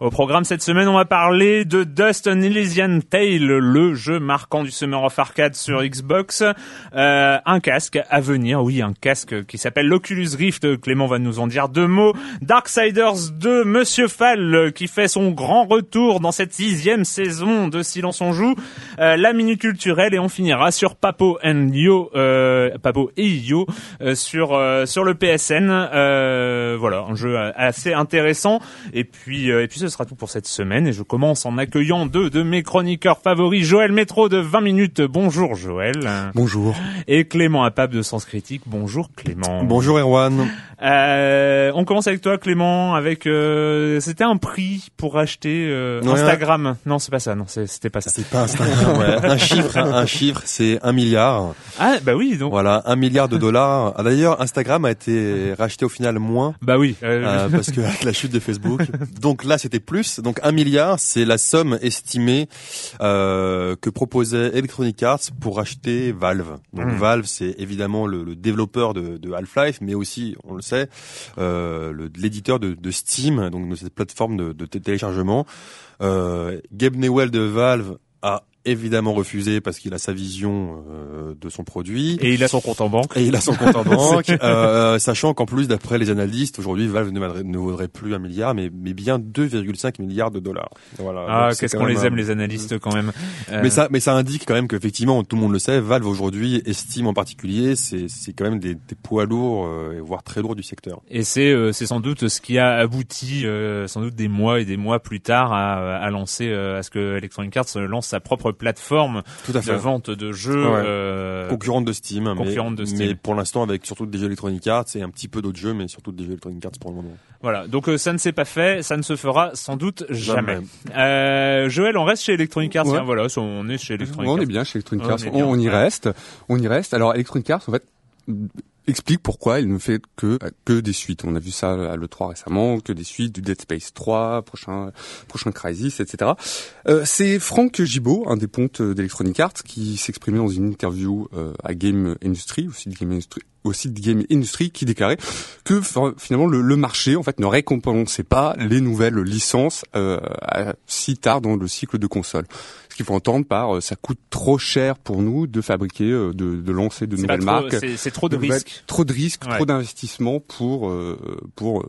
Au programme cette semaine, on va parler de Dust an Elysian Tale, le jeu marquant du Summer of Arcade sur Xbox. Euh, un casque à venir, oui, un casque qui s'appelle l'Oculus Rift. Clément va nous en dire deux mots. Darksiders 2, Monsieur Fall, qui fait son grand retour dans cette sixième saison de Silence on joue. Euh, la minute culturelle et on finira sur Papo and Yo, euh, Papo et Yo euh, sur euh, sur le PSN. Euh, voilà, un jeu assez intéressant. Et puis et puis ce sera tout pour cette semaine et je commence en accueillant deux de mes chroniqueurs favoris, Joël Métro de 20 minutes. Bonjour Joël. Bonjour. Et Clément Apap de Sens Critique. Bonjour Clément. Bonjour Erwan. Euh, on commence avec toi Clément avec euh, c'était un prix pour acheter euh, Ouais, Instagram. Non, c'est pas ça. Non, c'était pas ça. C'est pas Instagram, ouais. Un chiffre, hein, un chiffre, c'est un milliard. Ah bah oui, donc Voilà, un milliard de dollars. Ah, D'ailleurs, Instagram a été racheté au final moins. bah oui. parce que avec la chute de Facebook. Donc là, c'était plus. Donc un milliard, c'est la somme estimée euh, que proposait Electronic Arts pour acheter Valve. Donc Mm. Valve, c'est évidemment le, le développeur de, de Half-Life, mais aussi, on le sait, euh, l'éditeur de, de Steam, donc de cette plateforme de, de té- téléchargement. Euh, Gabe Newell de Valve a évidemment refusé parce qu'il a sa vision euh, de son produit. et il a son compte en banque. Et il a son compte en banque, euh, sachant qu'en plus, d'après les analystes, aujourd'hui, Valve ne vaudrait, ne vaudrait plus un milliard, mais, mais bien 2,5 milliards de dollars. Voilà. Ah, qu'est-ce qu'on les un- aime les analystes quand même. Euh, Mais ça, mais ça indique quand même qu'effectivement, tout le monde le sait, Valve aujourd'hui estime en particulier, c'est, c'est quand même des, des poids lourds, euh, voire très lourds du secteur. Et c'est euh, c'est sans doute ce qui a abouti euh, sans doute des mois et des mois plus tard à, à lancer euh, à ce que Electronic Arts lance sa propre plateforme Tout à de vente de jeux. Ouais. euh, Concurrente de Steam, mais- concurrente de Steam. mais pour l'instant avec surtout des jeux Electronic Arts et un petit peu d'autres jeux, mais surtout des jeux Electronic Arts pour le moment. Voilà, donc euh, ça ne s'est pas fait, ça ne se fera sans doute jamais. Jamais. Euh, Joël, on reste chez Electronic Arts. Ouais. Tiens, voilà, on est chez Electronic on Arts. est bien chez Electronic On Arts. On, on y Ouais. reste. On y reste. Alors Electronic Arts, en fait, explique pourquoi il ne fait que que des suites. On a vu ça à l'E3 récemment, que des suites du Dead Space 3, prochain prochain Crysis, etc. Euh, c'est Franck Gibault, un des pontes d'Electronic Arts, qui s'exprimait dans une interview euh, à Game Industry, au site de Game Industry, qui déclarait que finalement le, marché en fait ne récompensait pas les nouvelles licences euh, si tard dans le cycle de console. Ce qu'il faut entendre par euh, ça coûte trop cher pour nous de fabriquer, euh, de, de lancer de nouvelles trop- marques. c'est- trop de risques. Trop de risques, Ouais. trop d'investissements pour euh, pour euh,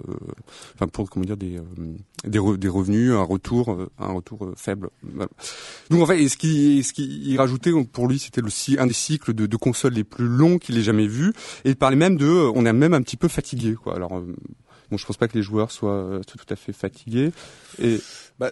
enfin pour comment dire des euh, des, re- des revenus, un retour euh, un retour euh, faible. Voilà. Donc en fait, et ce qui ce qui il rajoutait pour lui, c'était le un des cycles de, de consoles les plus longs qu'il ait jamais vu. Et il parlait même de, euh, on est même un petit peu fatigué quoi. Alors euh, bon, je pense pas que les joueurs soient, soient tout à fait fatigués. Et Bah,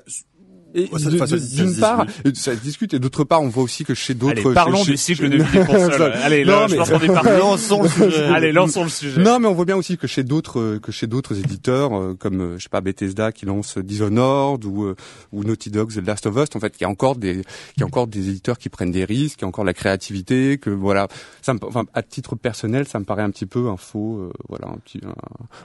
Et Ouais, ça- de- enfin, ça- de- ça d'une part, discute. ça discute et d'autre part, on voit aussi que chez d'autres. Allez, parlons chez- du chez- cycle de vie des consoles. Allez, là, Non, je mais- pense qu'on est parti. Lançons le sujet. Allez, lançons le sujet. Non, mais on voit bien aussi que chez d'autres euh, que chez d'autres éditeurs euh, comme euh, je sais pas Bethesda qui lance Dishonored ou euh, ou Naughty Dog The Last of Us en fait il y a encore des il y a encore des éditeurs qui prennent des risques, il y a encore la créativité que voilà ça me, enfin à titre personnel ça me paraît un petit peu un faux euh, voilà un petit un-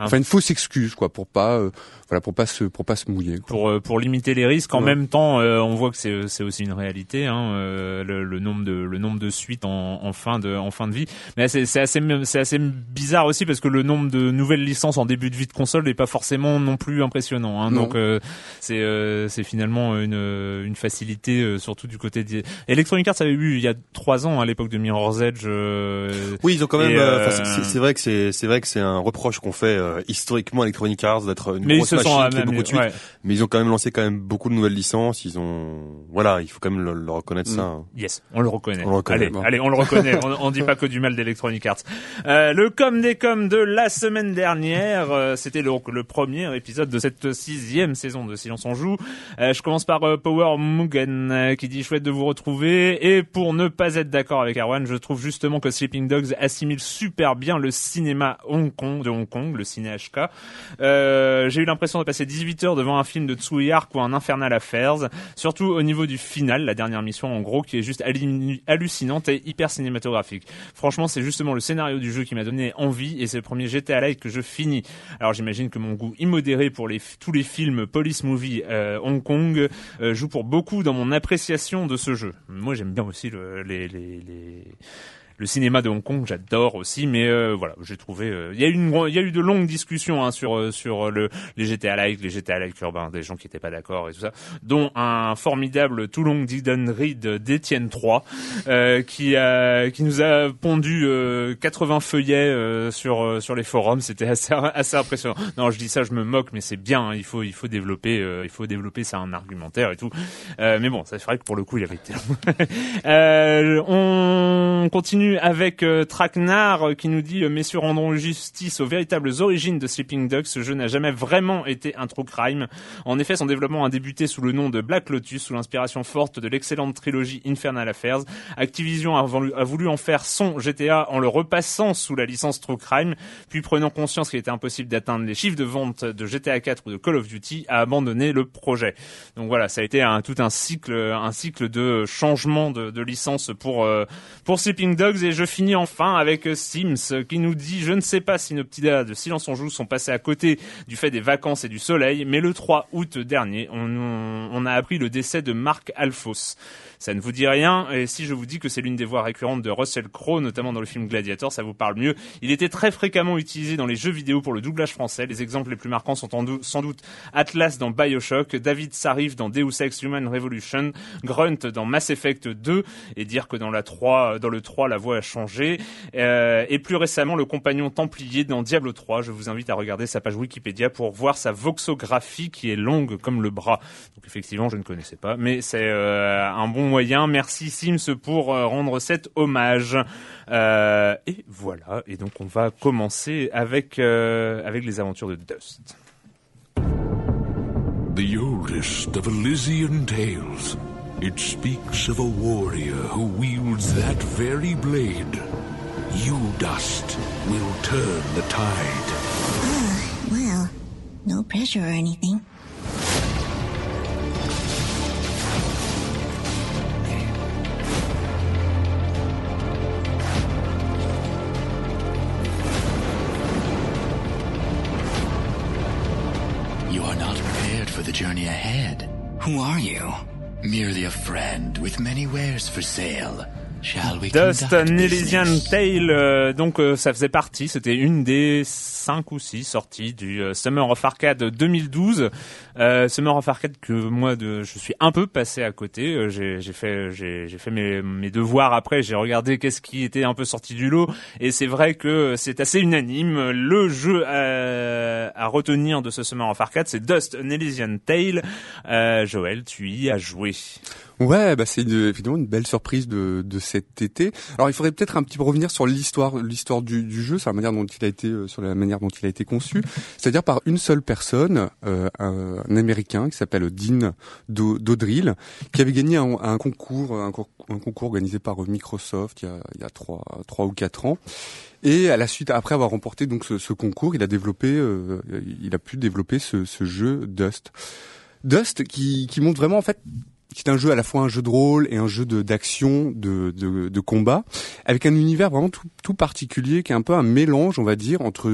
enfin une fausse excuse quoi pour pas euh, voilà pour pas se pour pas se mouiller quoi. pour euh, pour limiter les risques. En Ouais. même temps, euh, on voit que c'est aussi une réalité, hein, euh, le, le nombre de le nombre de suites en, en fin de en fin de vie. Mais c'est assez c'est assez bizarre aussi parce que le nombre de nouvelles licences en début de vie de console n'est pas forcément non plus impressionnant. Hein, Non. donc euh, c'est c'est finalement une une facilité surtout du côté des Electronic Arts avait eu il y a trois ans à l'époque de Mirror's Edge. Oui, ils ont quand même. C'est- vrai que c'est c'est vrai que c'est un reproche qu'on fait historiquement à Electronic Arts d'être une mais ils grosse machine qui améliorés, beaucoup de suites. ouais. Mais ils ont quand même lancé quand même beaucoup de nouvelles licences. Ils ont, voilà, il faut quand même le, le reconnaître Mm. ça. hein. Yes, on le reconnaît. On le reconnaît, allez, bon. allez, on le reconnaît. on, on dit pas que du mal d'Electronic Arts. Euh, le com des com de la semaine dernière, euh, c'était le, le premier épisode de cette sixième saison de Silence on joue. Euh, je commence par euh, Power Mugen euh, qui dit chouette de vous retrouver. Et pour ne pas être d'accord avec Erwan, je trouve justement que Sleeping Dogs assimile super bien le cinéma Hong Kong de Hong Kong, le ciné HK. Euh, J'ai eu l'impression de passer 18 heures devant un film de Tsui Hark ou un Infernal Surtout au niveau du final, la dernière mission en gros, qui est juste hallu- hallucinante et hyper cinématographique. Franchement, c'est justement le scénario du jeu qui m'a donné envie et c'est le premier GTA Live que je finis. Alors j'imagine que mon goût immodéré pour les, tous les films police movie euh, Hong Kong euh, joue pour beaucoup dans mon appréciation de ce jeu. Moi j'aime bien aussi le, les, les, les le cinéma de Hong Kong, j'adore aussi, mais euh, voilà, j'ai trouvé. euh, Il y a eu une, il y a eu de longues discussions hein, sur euh, sur le les GTA like, les GTA like urbains, des gens qui étaient pas d'accord et tout ça, dont un formidable Toulon Didon Reed d'Étienne 3 euh, qui a qui nous a pondu euh, 80 feuillets euh, sur euh, sur les forums. C'était assez assez impressionnant. Non, je dis ça, je me moque, mais c'est bien. hein, il faut il faut développer euh, il faut développer ça un argumentaire et tout. Euh, mais bon, c'est vrai que pour le coup, il avait été long. Euh, on continue avec euh, euh, qui nous dit euh, Messieurs rendront justice aux véritables origines de Sleeping Dogs. Ce jeu n'a jamais vraiment été un true crime. En effet, son développement a débuté sous le nom de Black Lotus, sous l'inspiration forte de l'excellente trilogie Infernal Affairs. Activision a voulu, en faire son GTA en le repassant sous la licence True Crime, puis prenant conscience qu'il était impossible d'atteindre les chiffres de vente de GTA 4 ou de Call of Duty, a abandonné le projet. Donc voilà, ça a été un, tout un cycle, un cycle de changement de, de licence pour euh, pour Sleeping Dogs et je finis enfin avec euh, Sims euh, qui nous dit je ne sais pas si nos petits de Silence on joue sont passés à côté du fait des vacances et du soleil, mais le 3 août dernier, on, a appris le décès de Marc Alphos. Ça ne vous dit rien, et si je vous dis que c'est l'une des voix récurrentes de Russell Crowe, notamment dans le film Gladiator, ça vous parle mieux. Il était très fréquemment utilisé dans les jeux vidéo pour le doublage français. Les exemples les plus marquants sont sans doute Atlas dans Bioshock, David Sarif dans Deus Ex Human Revolution, Grunt dans Mass Effect 2, et dire que dans la 3, dans le 3, la voix a changé. Euh, et plus récemment, le compagnon templier dans Diablo 3. Je vous invite à regarder sa page Wikipédia pour voir sa voxographie qui est longue comme le bras. Donc effectivement, je ne connaissais pas, mais c'est euh, un bon moyen. Merci Sims pour euh, rendre cet hommage. Euh, et voilà. Et donc on va commencer avec euh, avec les aventures de Dust. The oldest of Elysian tales. It speaks of a warrior who wields that very blade. You, Dust, will turn the tide. Well, no pressure or anything. Who are you? Merely a friend with many wares for sale. Shall we Dust an Elysian? Tale, euh, donc euh, ça faisait partie, c'était une des cinq ou six sorties du euh, Summer of Arcade 2012. Euh, Summer of Arcade que moi de, je suis un peu passé à côté. Euh, j'ai fait j'ai fait mes, mes devoirs après. J'ai regardé qu'est-ce qui était un peu sorti du lot et c'est vrai que c'est assez unanime. Le jeu à, à retenir de ce Summer of Arcade, c'est Dust an Elysian Tale. Euh, Joël, tu y as joué. Ouais, bah c'est évidemment une belle surprise de, de cet été. Alors il faudrait peut-être un petit peu revenir sur l'histoire l'histoire du, du, jeu, sur la manière dont il a été sur la manière dont il a été conçu, c'est-à-dire par une seule personne, un, un, américain qui s'appelle Dean Dodrill, qui avait gagné un, concours un, concours organisé par Microsoft il y a, trois ou quatre ans. Et à la suite, après avoir remporté donc ce, concours, il a développé, euh, il a pu développer ce, ce jeu Dust. Dust qui, qui montre vraiment en fait qui est un jeu à la fois un jeu de rôle et un jeu d'action, de, de, combat, avec un univers vraiment tout, tout, particulier, qui est un peu un mélange, on va dire, entre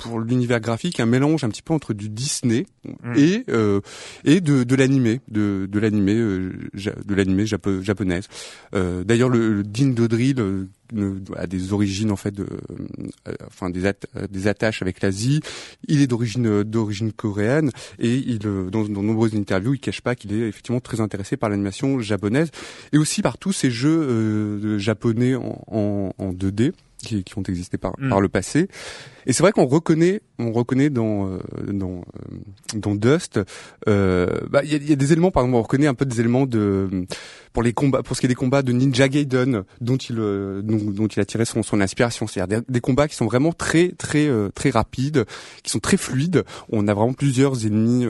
pour l'univers graphique un mélange un petit peu entre du Disney mm. et euh, et de, de l'animé de de l'animé euh, de l'animé japo, japonaise. Euh, D'ailleurs le, le Dean Dodrill a des origines en fait de, euh, enfin des, des attaches avec l'Asie. Il est d'origine d'origine coréenne et il dans, dans de nombreuses interviews il cache pas qu'il est effectivement très intéressé par l'animation japonaise et aussi par tous ces jeux euh, japonais en, en, en 2D qui, qui ont existé par, mm. par le passé. Et c'est vrai qu'on reconnaît, on reconnaît dans euh, dans euh, dans Dust, euh, bah il y a, y a, des éléments, par exemple, on reconnaît un peu des éléments de pour les combats, pour ce qui est des combats de Ninja Gaiden, dont il dont, dont il a tiré son son inspiration, c'est-à-dire des, des, combats qui sont vraiment très très très rapides, qui sont très fluides. On a vraiment plusieurs ennemis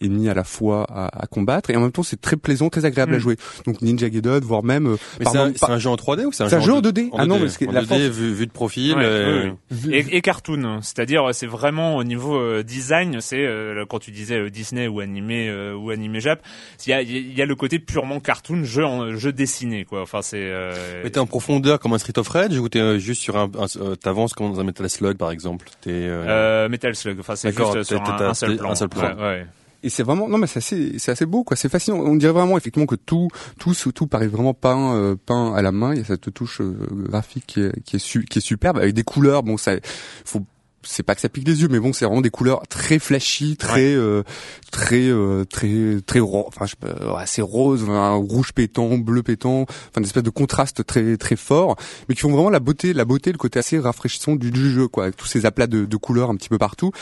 ennemis à la fois à, à, combattre et en même temps c'est très plaisant, très agréable mm. à jouer. Donc Ninja Gaiden, voire même. Mais c'est un, un, jeu en 3D ou c'est un, un, jeu en 2D, 2D Ah non, parce que la 2D, vu, vu de profil. Ouais, et, et, cartoon, c'est-à-dire c'est vraiment au niveau euh, design, c'est euh, quand tu disais euh, Disney ou animé euh, ou animé Jap, il y a, y a le côté purement cartoon, jeu en, jeu dessiné quoi. Enfin c'est. Euh... Mais t'es en profondeur comme un Street of Rage ou t'es juste sur un, un t'avances comme dans un Metal Slug par exemple? T'es. Euh... Metal Slug, enfin c'est juste sur un, un, seul plan. Un seul plan. Ouais, ouais et c'est vraiment non mais c'est assez c'est assez beau quoi. C'est fascinant. On dirait vraiment effectivement que tout tout tout paraît vraiment peint euh, peint à la main. Il y a cette touche euh, graphique qui est qui est, qui est superbe avec des couleurs. Bon ça faut c'est pas que ça pique les yeux, mais bon, c'est vraiment des couleurs très flashy, très, ouais. euh, très, euh, très, très, enfin, je sais pas, assez rose, un rouge pétant, bleu pétant, enfin, une espèce de contraste très, très fort, mais qui font vraiment la beauté, la beauté, le côté assez rafraîchissant du, du jeu, quoi, avec tous ces aplats de, de, couleurs un petit peu partout,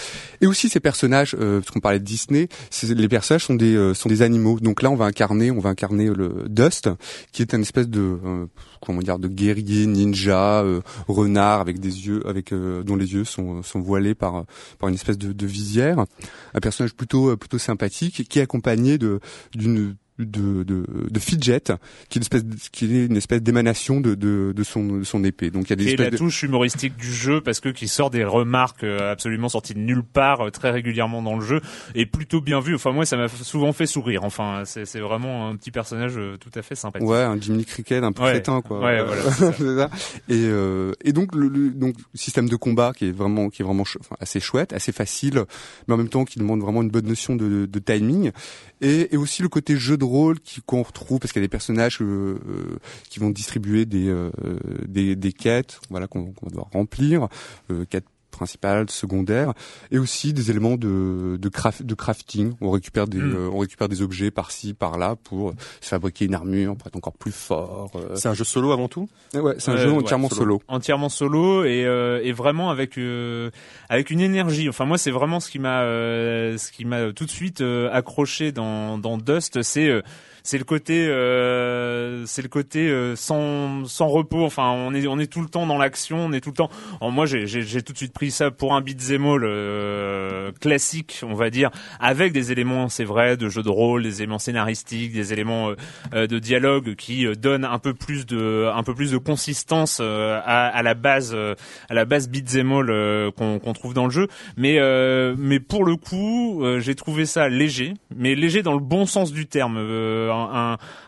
et aussi ces personnages, euh, parce qu'on parlait de Disney, les personnages sont des, euh, sont des animaux. Donc là, on va incarner, on va incarner le Dust, qui est une espèce de, euh, comment dire, de guerrier ninja, renard avec des yeux, avec dont les yeux sont, sont voilés par par une espèce de, de visière, un personnage plutôt plutôt sympathique qui est accompagné de d'une de, de, de fidget qui est une espèce qui est une espèce d'émanation de, de, de son de son épée donc il y a des et la de... touche humoristique du jeu parce que qui sort des remarques absolument sorties de nulle part très régulièrement dans le jeu et plutôt bien vu enfin moi ça m'a souvent fait sourire enfin c'est c'est vraiment un petit personnage tout à fait sympathique ouais un Jiminy Cricket un peu ouais. crétin quoi ouais, voilà, ça. ça. et euh, et donc le, le, donc système de combat qui est vraiment qui est vraiment ch enfin, assez chouette assez facile mais en même temps qui demande vraiment une bonne notion de, de timing et, aussi le côté jeu de rôle qu'on retrouve parce qu'il y a des personnages euh, euh, qui vont distribuer des euh, des, des, quêtes voilà qu'on qu doit remplir quêtes principales, secondaires, et aussi des éléments de de, craft, de crafting. On récupère des mm. on récupère des objets par-ci par-là pour se fabriquer une armure, pour être encore plus fort. C'est un jeu solo avant tout? Ouais, c'est un jeu entièrement ouais, solo. solo. Entièrement solo et et vraiment avec avec une énergie. Enfin moi c'est vraiment ce qui m'a ce qui m'a tout de suite accroché dans dans Dust, c'est c'est le côté euh, c'est le côté euh, sans sans repos enfin on est on est tout le temps dans l'action on est tout le temps Alors moi j'ai tout de suite pris ça pour un beat'em all euh, classique on va dire avec des éléments c'est vrai de jeu de rôle des éléments scénaristiques des éléments euh, de dialogue qui donnent un peu plus de un peu plus de consistance à, la base à la base beat'em all qu'on trouve dans le jeu mais mais pour le coup j'ai trouvé ça léger mais léger dans le bon sens du terme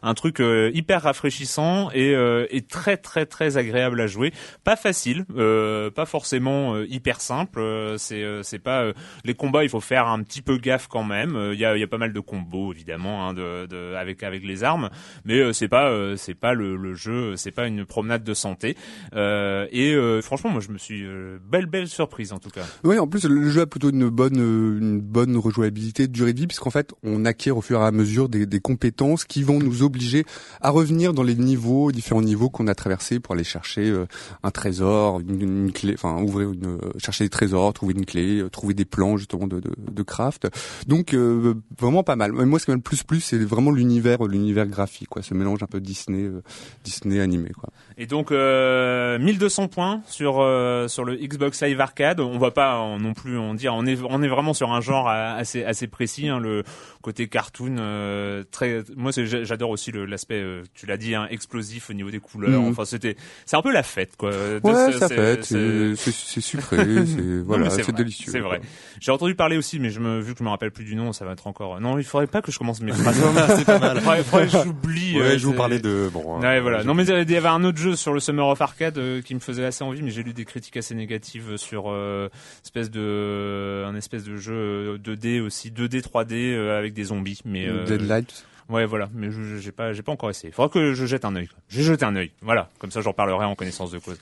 un, truc euh, hyper rafraîchissant et, euh, très très très agréable à jouer. Pas facile, euh, pas forcément hyper simple. c'est c'est pas les combats, il faut faire un petit peu gaffe quand même. Il y a, y a pas mal de combos évidemment hein, de, de, avec avec les armes, mais c'est pas c'est pas le, le jeu, c'est pas une promenade de santé. et franchement, moi je me suis belle belle surprise en tout cas. Oui, en plus le jeu a plutôt une bonne une bonne rejouabilité, durée de vie, puisqu'en fait on acquiert au fur et à mesure des, des compétences qui vont nous obliger à revenir dans les niveaux, différents niveaux qu'on a traversés pour aller chercher euh, un trésor, une, clé, enfin ouvrir une, euh, chercher des trésors, trouver une clé, euh, trouver des plans justement de, de, de craft. Donc euh, vraiment pas mal. Moi, ce qui le plus plus, c'est vraiment l'univers, l'univers graphique, quoi, ce mélange un peu Disney, euh, Disney animé, quoi. Et donc euh, 1200 points sur euh, sur le Xbox Live Arcade. On va pas en- non plus en dire. On est on est vraiment sur un genre euh, assez assez précis. hein, le côté cartoon euh, très. Moi j'adore aussi l'aspect. euh, tu l'as dit, hein, explosif au niveau des couleurs. Mhm. Enfin c'était c'est un peu la fête quoi. Ouais, ça c'est- fait, c'est- sucré, c'est voilà, c'est délicieux. C'est vrai. J'ai entendu parler aussi, mais je me, vu que je me rappelle plus du nom, ça va être encore. Non, il faudrait pas que je commence mes phrases. c'est pas mal. faudrait, faudrait que j'oublie. Ouais, euh, je vous parlais de bon. Ouais, euh, voilà. Non, mais il y avait un autre jeu sur le Summer of Arcade euh, qui me faisait assez envie, mais j'ai lu des critiques assez négatives sur euh, espèce de un espèce de jeu euh, 2D aussi, 2D 3D euh, avec des zombies. Mais euh, Deadlight. ouais, voilà. Mais je- j'ai pas, j'ai pas encore essayé. Faudra que je jette un œil. J'ai jeté un œil. Voilà. Comme ça, j'en parlerai en connaissance de cause.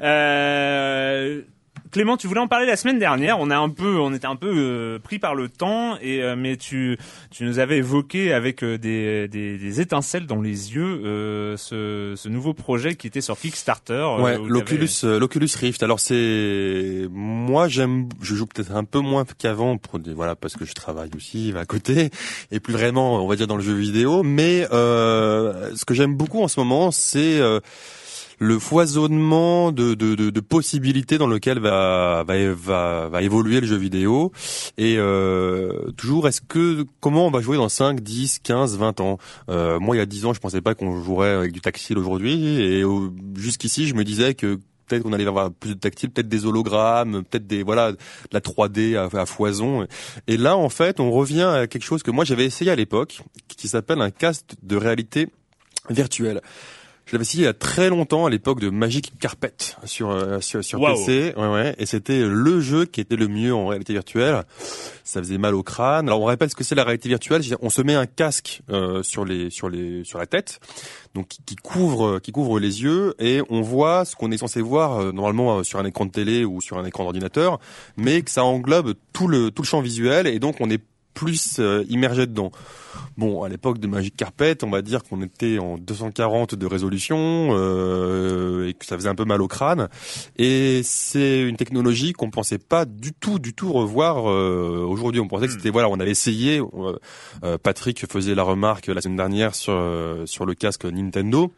Euh... Clément, tu voulais en parler la semaine dernière. On a un peu, on était un peu euh, pris par le temps, et euh, mais tu, tu nous avais évoqué avec euh, des, des, des étincelles dans les yeux euh, ce, ce nouveau projet qui était sur Kickstarter. euh, Ouais, l'Oculus, euh, l'Oculus Rift. Alors c'est, moi j'aime, je joue peut-être un peu moins qu'avant pour des, voilà, parce que je travaille aussi à côté et plus vraiment, on va dire dans le jeu vidéo. Mais euh, ce que j'aime beaucoup en ce moment, c'est euh, le foisonnement de, de, de, de possibilités dans lequel va, va, va, va évoluer le jeu vidéo. Et euh, toujours, est-ce que comment on va jouer dans 5, 10, 15, 20 ans? Euh, Moi, il y a 10 ans, je pensais pas qu'on jouerait avec du tactile aujourd'hui. Et euh, jusqu'ici, je me disais que peut-être qu'on allait avoir plus de tactile, peut-être des hologrammes, peut-être des voilà de la 3D à, à foison. Et là, en fait, on revient à quelque chose que moi j'avais essayé à l'époque, qui s'appelle un casque de réalité virtuelle. Je l'avais essayé il y a très longtemps, à l'époque de Magic Carpet sur euh, sur, sur. PC, ouais, ouais, et c'était le jeu qui était le mieux en réalité virtuelle. Ça faisait mal au crâne. Alors on rappelle ce que c'est la réalité virtuelle. On se met un casque euh, sur les sur les sur la tête, donc qui, qui couvre qui couvre les yeux, et on voit ce qu'on est censé voir euh, normalement euh, sur un écran de télé ou sur un écran d'ordinateur, mais que ça englobe tout le tout le champ visuel, et donc on est plus euh, immergé dedans. Bon, à l'époque de Magic Carpet, on va dire qu'on était en 240 de résolution euh, et que ça faisait un peu mal au crâne. Et c'est une technologie qu'on pensait pas du tout, du tout revoir euh, aujourd'hui. On pensait que c'était voilà, on avait essayé. euh, euh, Patrick faisait la remarque la semaine dernière sur euh, sur le casque Nintendo.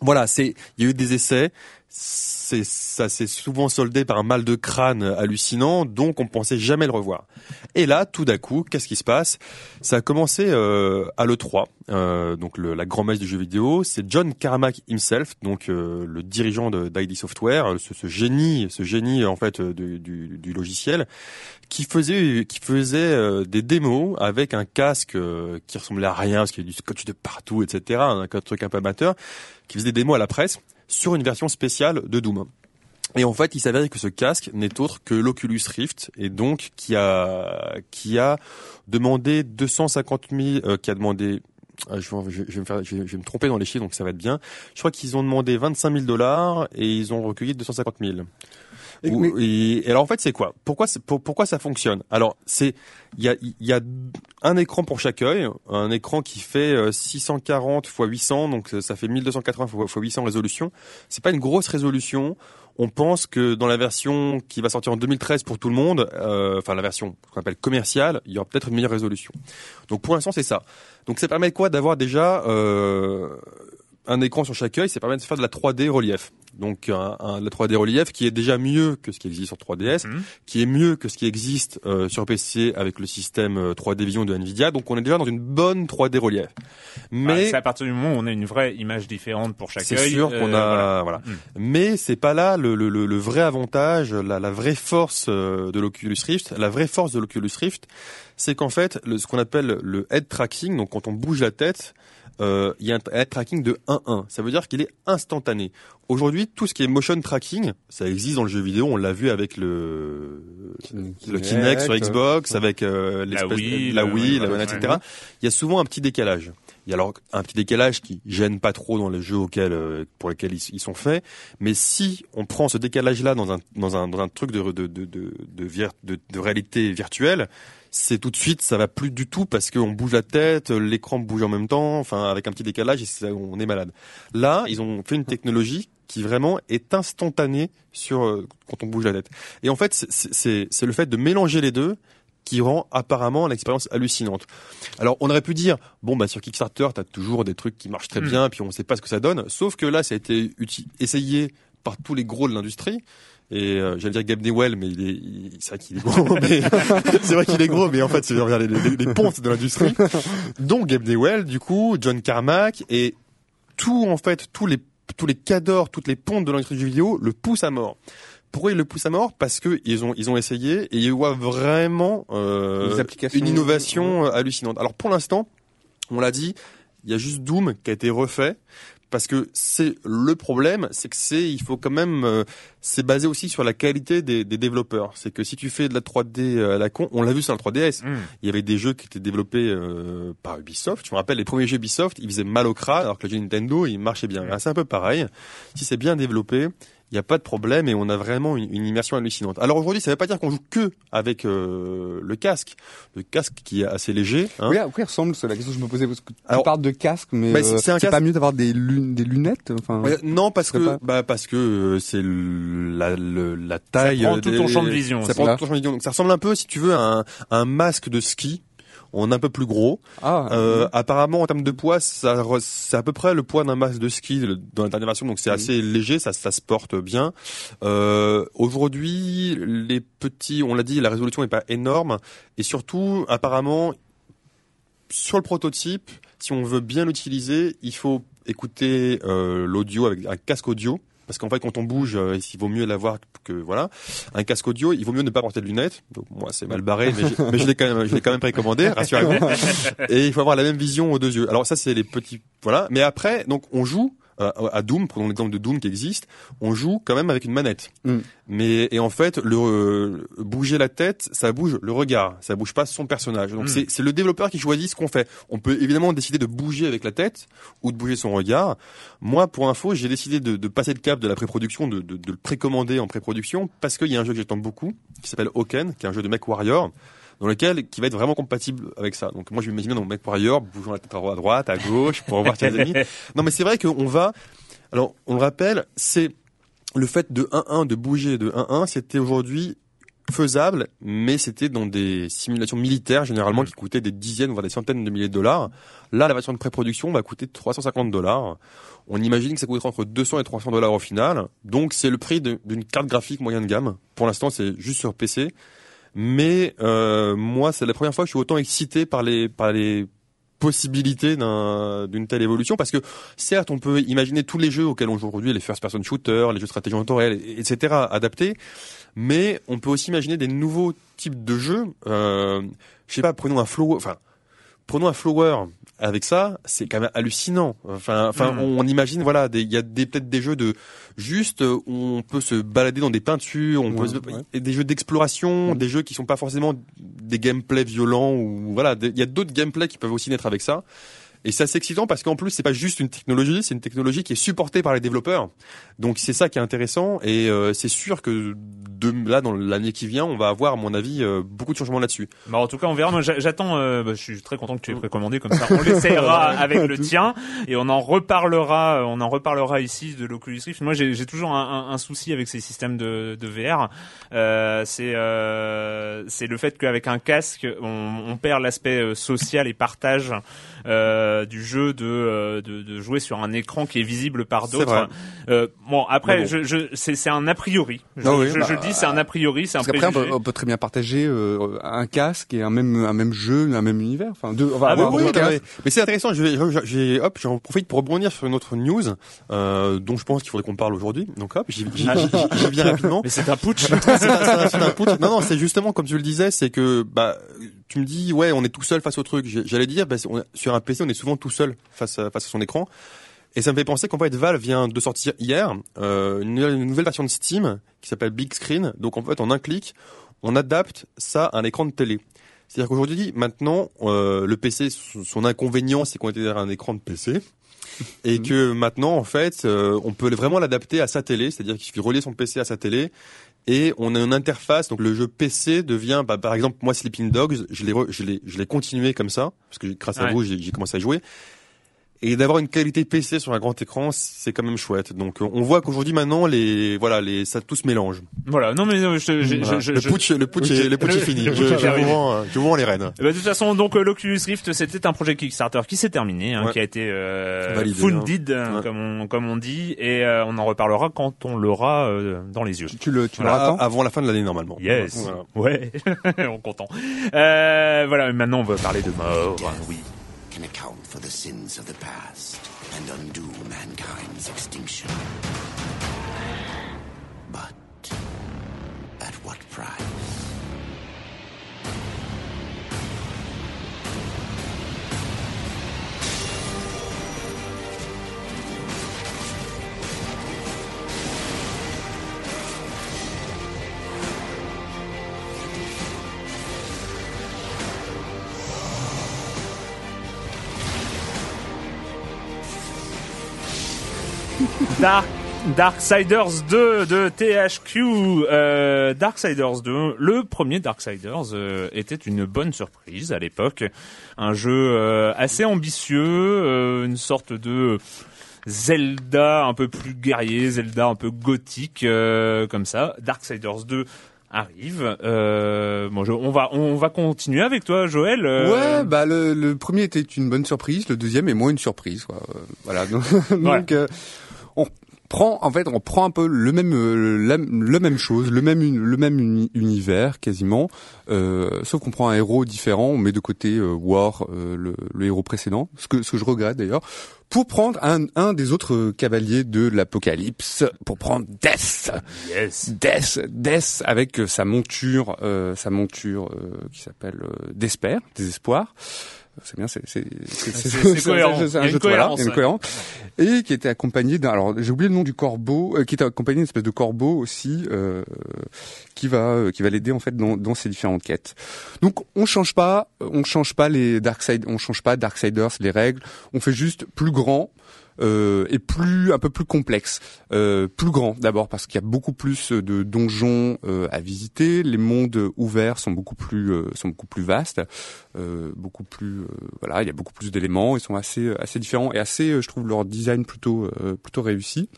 Voilà, c'est il y a eu des essais. Ça s'est souvent soldé par un mal de crâne hallucinant, donc on pensait jamais le revoir. Et là, tout d'un coup, qu'est-ce qui se passe? Ça a commencé euh, à l'E3, euh, donc la grand-messe du jeu vidéo. C'est John Carmack himself, donc euh, le dirigeant d'ID Software, ce, génie, ce génie en fait du, logiciel, qui faisait des démos avec un casque qui ressemblait à rien parce qu'il y avait du scotch de partout, etc. Un truc un peu amateur, qui faisait des démos à la presse sur une version spéciale de Doom. Et en fait, il s'avère que ce casque n'est autre que l'Oculus Rift, et donc qui a qui a demandé 250 000, euh, qui a demandé ah, je, vais, me faire, je vais me tromper dans les chiffres, donc ça va être bien. Je crois qu'ils ont demandé 25 000 dollars et ils ont recueilli 250 000. Et- mais- et, et alors en fait c'est quoi? Pourquoi pour- pourquoi ça fonctionne? Alors c'est il y a il y a un écran pour chaque œil, un écran qui fait euh, 640 x 800 donc euh, ça fait 1280 x 800 résolution. C'est pas une grosse résolution. On pense que dans la version qui va sortir en 2013 pour tout le monde, euh, enfin la version qu'on appelle commerciale, il y aura peut-être une meilleure résolution. Donc pour l'instant c'est ça. Donc ça permet quoi? D'avoir déjà euh, un écran sur chaque œil, ça permet de faire de la 3D relief. Donc un, un- la 3D relief qui est déjà mieux que ce qui existe sur 3DS, Mhm. qui est mieux que ce qui existe euh, sur PC avec le système euh, 3D Vision de Nvidia. Donc on est déjà dans une bonne 3D relief. Mais Mais c'est à partir du moment où on a une vraie image différente pour chaque c'est œil. sûr euh, qu'on a voilà. Mm. Mais c'est pas là le, le, le, le vrai avantage, la, la vraie force euh, de l'Oculus Rift. La vraie force de l'Oculus Rift, c'est qu'en fait, le, ce qu'on appelle le head tracking, donc quand on bouge la tête, euh, il y a un head tracking de 1-1. Ça veut dire qu'il est instantané. Aujourd'hui, tout ce qui est motion tracking, ça existe dans le jeu vidéo. On l'a vu avec le le Kinect sur Xbox, avec euh, l'espèce Wii, de- la Wii, la ouais, etc. Il y a souvent un petit décalage. Il y a alors un petit décalage qui gêne pas trop dans les jeux auxquels, euh, pour lesquels ils, ils sont faits. Mais si on prend ce décalage-là dans un, dans un, dans un truc de, de, de, de, de, vir- de- de réalité virtuelle, c'est tout de suite, ça va plus du tout parce qu'on bouge la tête, l'écran bouge en même temps, enfin avec un petit décalage, et on est malade. Là, ils ont fait une technologie qui vraiment est instantanée sur euh, quand on bouge la tête. Et en fait, c'est- le fait de mélanger les deux qui rend apparemment l'expérience hallucinante. Alors on aurait pu dire bon bah sur Kickstarter t'as toujours des trucs qui marchent très Mm. bien puis on sait pas ce que ça donne. Sauf que là ça a été essayé par tous les gros de l'industrie. Et euh, j'allais dire Gabe Newell, mais il est, c'est vrai qu'il est gros. mais- c'est vrai qu'il est gros, mais en fait c'est les, les, les, pontes de l'industrie. Donc Gabe Newell, du coup, John Carmack et tout en fait tous les tous les cadors, toutes les pontes de l'industrie du vidéo le poussent à mort. Pourquoi ils le poussent à mort? Parce que ils ont ils ont essayé et ils voient vraiment euh, une innovation euh, hallucinante. Alors pour l'instant, on l'a dit, il y a juste Doom qui a été refait parce que c'est le problème, c'est que c'est il faut quand même euh, c'est basé aussi sur la qualité des, des développeurs. C'est que si tu fais de la 3D à la con, on l'a vu sur la 3DS, Hmm. il y avait des jeux qui étaient développés euh, par Ubisoft. Je me rappelle les premiers jeux Ubisoft, ils faisaient mal au crâne, alors que le jeu Nintendo, il marchait bien. Là, C'est un peu pareil. Si c'est bien développé, il n'y a pas de problème et on a vraiment une, une immersion hallucinante. Alors aujourd'hui, ça ne veut pas dire qu'on joue que avec euh, le casque, le casque qui est assez léger. Hein. Oui, à quoi il ressemble C'est la question que je me posais parce que tu Alors- parles de casque, mais Bah, euh, c'est- casque- pas mieux d'avoir des, lun- des lunettes. Enfin, Ouais, non, parce que pas- bah parce que euh, c'est le- la, le- la taille. prend euh, tout des- ton champ de vision Ça prend tout ton champ de vision. Donc ça ressemble un peu, si tu veux, à un, à un masque de ski. On est un peu plus gros. ah, Euh, apparemment, en termes de poids, ça, c'est à peu près le poids d'un masque de ski dans la dernière version, donc c'est Mhm. assez léger, ça, ça se porte bien. Euh, Aujourd'hui, les petits, on l'a dit, la résolution n'est pas énorme, et surtout, apparemment, sur le prototype, si on veut bien l'utiliser, il faut écouter euh, l'audio avec un casque audio. Parce qu'en fait, quand on bouge, euh, il vaut mieux l'avoir que voilà, un casque audio. Il vaut mieux ne pas porter de lunettes. Donc moi, c'est mal barré, mais, mais je l'ai quand même, je l'ai quand même précommandé, rassurez-vous. Et il faut avoir la même vision aux deux yeux. Alors ça, c'est les petits, voilà. Mais après, donc on joue à Doom, prenons l'exemple de Doom qui existe, on joue quand même avec une manette. Mm. Mais et en fait, le euh, bouger la tête, ça bouge le regard, ça bouge pas son personnage. Donc Mm. c'est c'est le développeur qui choisit ce qu'on fait. On peut évidemment décider de bouger avec la tête ou de bouger son regard. Moi, pour info, j'ai décidé de, de passer le cap de la pré-production, de, de, de le précommander en pré-production parce qu'il y a un jeu que j'attends beaucoup qui s'appelle Hoken, qui est un jeu de Mech Warrior dans lequel qui va être vraiment compatible avec ça. Donc moi je m'imagine dans Mech Warrior bougeant la tête à droite, à gauche pour revoir tes ennemis. Non mais c'est vrai qu'on va alors on le rappelle, c'est le fait de 1-1 de bouger de 1-1, c'était aujourd'hui faisable, mais c'était dans des simulations militaires généralement qui coûtaient des dizaines voire des centaines de milliers de dollars. Là, la version de pré-production va coûter 350 dollars. On imagine que ça coûtera entre 200 et 300 dollars au final. Donc c'est le prix d'une carte graphique moyenne de gamme. Pour l'instant, c'est juste sur PC. Mais euh, moi, c'est la première fois que je suis autant excité par les par les possibilités d'un- d'une telle évolution parce que certes on peut imaginer tous les jeux auxquels on joue aujourd'hui les first person shooters les jeux de stratégie en temps réel etc adaptés. Mais on peut aussi imaginer des nouveaux types de jeux euh, je sais pas prenons un flow enfin prenons un flower avec ça c'est quand même hallucinant enfin enfin Mm. on, imagine voilà il y a des peut-être des jeux de juste on peut se balader dans des peintures on peut se- ouais. des jeux d'exploration Mm. des jeux qui sont pas forcément des gameplays violents ou voilà il y a d'autres gameplays qui peuvent aussi naître avec ça et c'est assez excitant parce qu'en plus c'est pas juste une technologie c'est une technologie qui est supportée par les développeurs donc c'est ça qui est intéressant et euh, c'est sûr que de là dans l'année qui vient on va avoir à mon avis euh, beaucoup de changements là-dessus Bah, en tout cas, on verra. Moi, j'a- j'attends. euh, bah, je suis très content que tu aies précommandé comme ça. On l'essayera avec le tien et on en reparlera. euh, On en reparlera ici de l'Oculus Rift. Moi, j'ai j'ai toujours un, un- un souci avec ces systèmes de, de VR. Euh, c'est euh, c'est le fait qu'avec un casque, on, on perd l'aspect social et partage euh, du jeu de, euh, de de jouer sur un écran qui est visible par d'autres. Euh, bon, après, bon. je, je c'est c'est un a priori. Je, Ah oui, je, bah, je dis c'est un a priori, c'est un Parce qu'après, on préjugé. peut, on peut très bien partager euh, un casque et un même un même jeu, un même univers. Enfin, deux. On va Ah avoir oui, deux oui, mais, c'est intéressant. Je vais, j'ai, hop, j'en profite pour rebondir sur une autre news euh, dont je pense qu'il faudrait qu'on parle aujourd'hui. Donc hop, j'y, viens rapidement. Mais c'est un putsch. c'est un, c'est un- c'est un putsch. Non, non, c'est justement comme tu le disais, c'est que bah tu me dis ouais, on est tout seul face au truc. J'allais dire, bah, on sur un PC, on est souvent tout seul face à, face à son écran. Et ça me fait penser qu'en fait Valve vient de sortir hier euh, une, nouvelle- une nouvelle version de Steam qui s'appelle Big Screen. Donc en fait, en un clic, on adapte ça à un écran de télé. C'est-à-dire qu'aujourd'hui, maintenant, euh, le PC, son inconvénient, c'est qu'on est derrière un écran de PC. Et que maintenant, en fait, euh, on peut vraiment l'adapter à sa télé, c'est-à-dire qu'il suffit de relier son PC à sa télé et on a une interface. Donc le jeu PC devient, bah, par exemple, moi Sleeping Dogs, je l'ai, je l'ai, je l'ai continué comme ça parce que grâce à Ouais. vous, j'ai, j'ai commencé à jouer. Et d'avoir une qualité PC sur un grand écran, c'est quand même chouette. Donc euh, on voit qu'aujourd'hui maintenant, les voilà, les ça tout se mélange. Voilà, non mais euh, je, je, Voilà. je, le je- putsch, le putsch, est, le putsch est fini. le Je, je euh, je vous vends les rênes. Ben, de toute façon, donc l'Oculus Rift, c'était un projet Kickstarter qui s'est terminé, hein, Ouais. qui a été euh, Validé, funded, hein. Ouais. comme on comme on dit, et euh, on en reparlera quand on l'aura euh, dans les yeux. Tu le, tu rattends avant la fin de l'année normalement. Yes. Voilà. Ouais. on est content. Euh, voilà, maintenant on va parler de mort. hein, oui. Can account for the sins of the past and undo mankind's extinction. But at what price? Darksiders 2 de THQ. Euh, Darksiders 2, le premier Darksiders euh, était une bonne surprise à l'époque. Un jeu euh, assez ambitieux, euh, une sorte de Zelda un peu plus guerrier, Zelda un peu gothique, euh, comme ça. Darksiders 2 arrive. Euh, bon, je- on va on va continuer avec toi, Joël. Euh, Ouais, bah le, le premier était une bonne surprise, le deuxième est moins une surprise. Quoi. Euh, voilà. Donc, Voilà. donc, euh, on prend en fait on prend un peu le même euh, la, le même chose, le même le même uni- univers quasiment, euh, sauf qu'on prend un héros différent, on met de côté euh, War, euh, le, le héros précédent, ce que ce que je regrette d'ailleurs, pour prendre un un des autres cavaliers de l'apocalypse, pour prendre Death. Yes. Death, Death avec euh, sa monture, euh, sa monture euh, qui s'appelle euh, Despair, désespoir. C'est bien, c'est c'est c'est C'est- c'est cohérent. c'est un une jeu de- voilà, cohérence, une. Et qui était accompagné d'un, alors j'ai oublié le nom du corbeau, euh, qui était accompagné d'une espèce de corbeau aussi, euh, qui va euh, qui va l'aider en fait dans dans ses différentes quêtes. Donc on change pas, on change pas les Darkside, on change pas Darksiders les règles, on fait juste plus grand. Euh, et plus un peu plus complexe, euh, plus grand d'abord parce qu'il y a beaucoup plus de donjons euh, à visiter, les mondes ouverts sont beaucoup plus euh, sont beaucoup plus vastes, euh, beaucoup plus euh, voilà, il y a beaucoup plus d'éléments, ils sont assez assez différents et assez je trouve leur design plutôt plutôt réussi.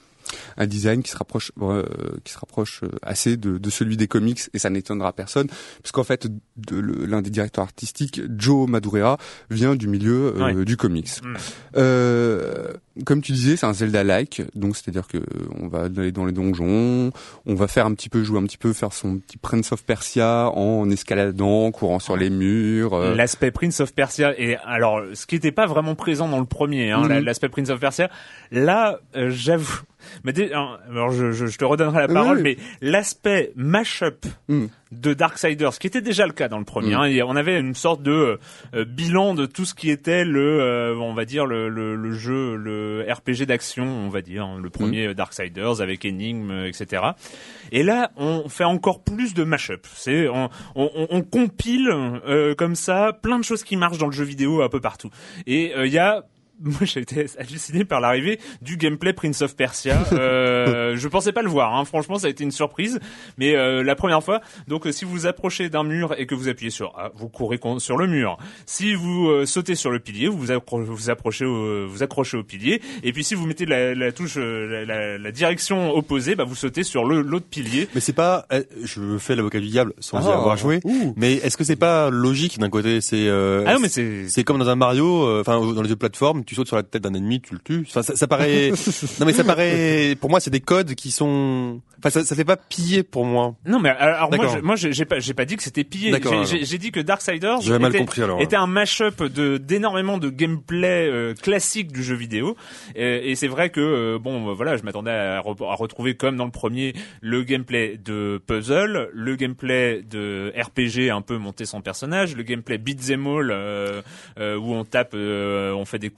Un design qui se rapproche euh, qui se rapproche euh, assez de, de celui des comics et ça n'étonnera personne puisqu'en fait de- l'un des directeurs artistiques Joe Madureira vient du milieu euh, Ouais. du comics. Mm. Euh, comme tu disais, c'est un Zelda-like, donc c'est-à-dire que on va aller dans les donjons, on va faire un petit peu jouer un petit peu, faire son petit Prince of Persia en escaladant, courant sur les murs. L'aspect Prince of Persia et alors ce qui n'était pas vraiment présent dans le premier, hein, Mhm. la- l'aspect Prince of Persia. Là, euh, j'avoue. Mais dé- alors je, je, je te redonnerai la parole, oui. mais l'aspect mashup Mm. de Darksiders, qui était déjà le cas dans le premier, Mm. hein, et on avait une sorte de euh, bilan de tout ce qui était le, euh, on va dire le, le, le jeu, le RPG d'action, on va dire, hein, le premier Mm. Darksiders avec énigmes, euh, etc. Et là, on fait encore plus de mashup. C'est on, on, on- on compile euh, comme ça plein de choses qui marchent dans le jeu vidéo un peu partout. Et il y a moi j'ai été halluciné par l'arrivée du gameplay Prince of Persia. Euh, je pensais pas le voir, hein. franchement ça a été une surprise, mais euh, la première fois. Donc euh, si vous vous approchez d'un mur et que vous appuyez sur A, vous courez sur le mur. Si vous euh, sautez sur le pilier, vous vous, approchez au, vous accrochez au pilier. Et puis si vous mettez la, la touche, euh, la, la- la direction opposée, bah vous sautez sur l'autre pilier. Mais c'est pas, je fais l'avocat du diable sans y Ah. avoir joué. Ouh. Mais est-ce que c'est pas logique d'un côté C'est euh, Ah non mais c'est c'est comme dans un Mario, euh, enfin dans les jeux de tu sautes sur la tête d'un ennemi, tu le tues. Enfin, ça, ça paraît. non mais ça paraît. Pour moi, c'est des codes qui sont. Enfin, ça, ça fait pas piller pour moi. non mais alors moi je- moi j'ai pas j'ai pas dit que c'était pillé. D'accord, J'ai- dit que Darksiders J'avais mal était- compris alors. était un mashup de d'énormément de gameplay euh, classique du jeu vidéo et, et c'est vrai que euh, bon euh, voilà je m'attendais à, re- à retrouver comme dans le premier le gameplay de puzzle le gameplay de RPG un peu monter son personnage le gameplay beat'em all euh, euh, où on tape euh, on fait des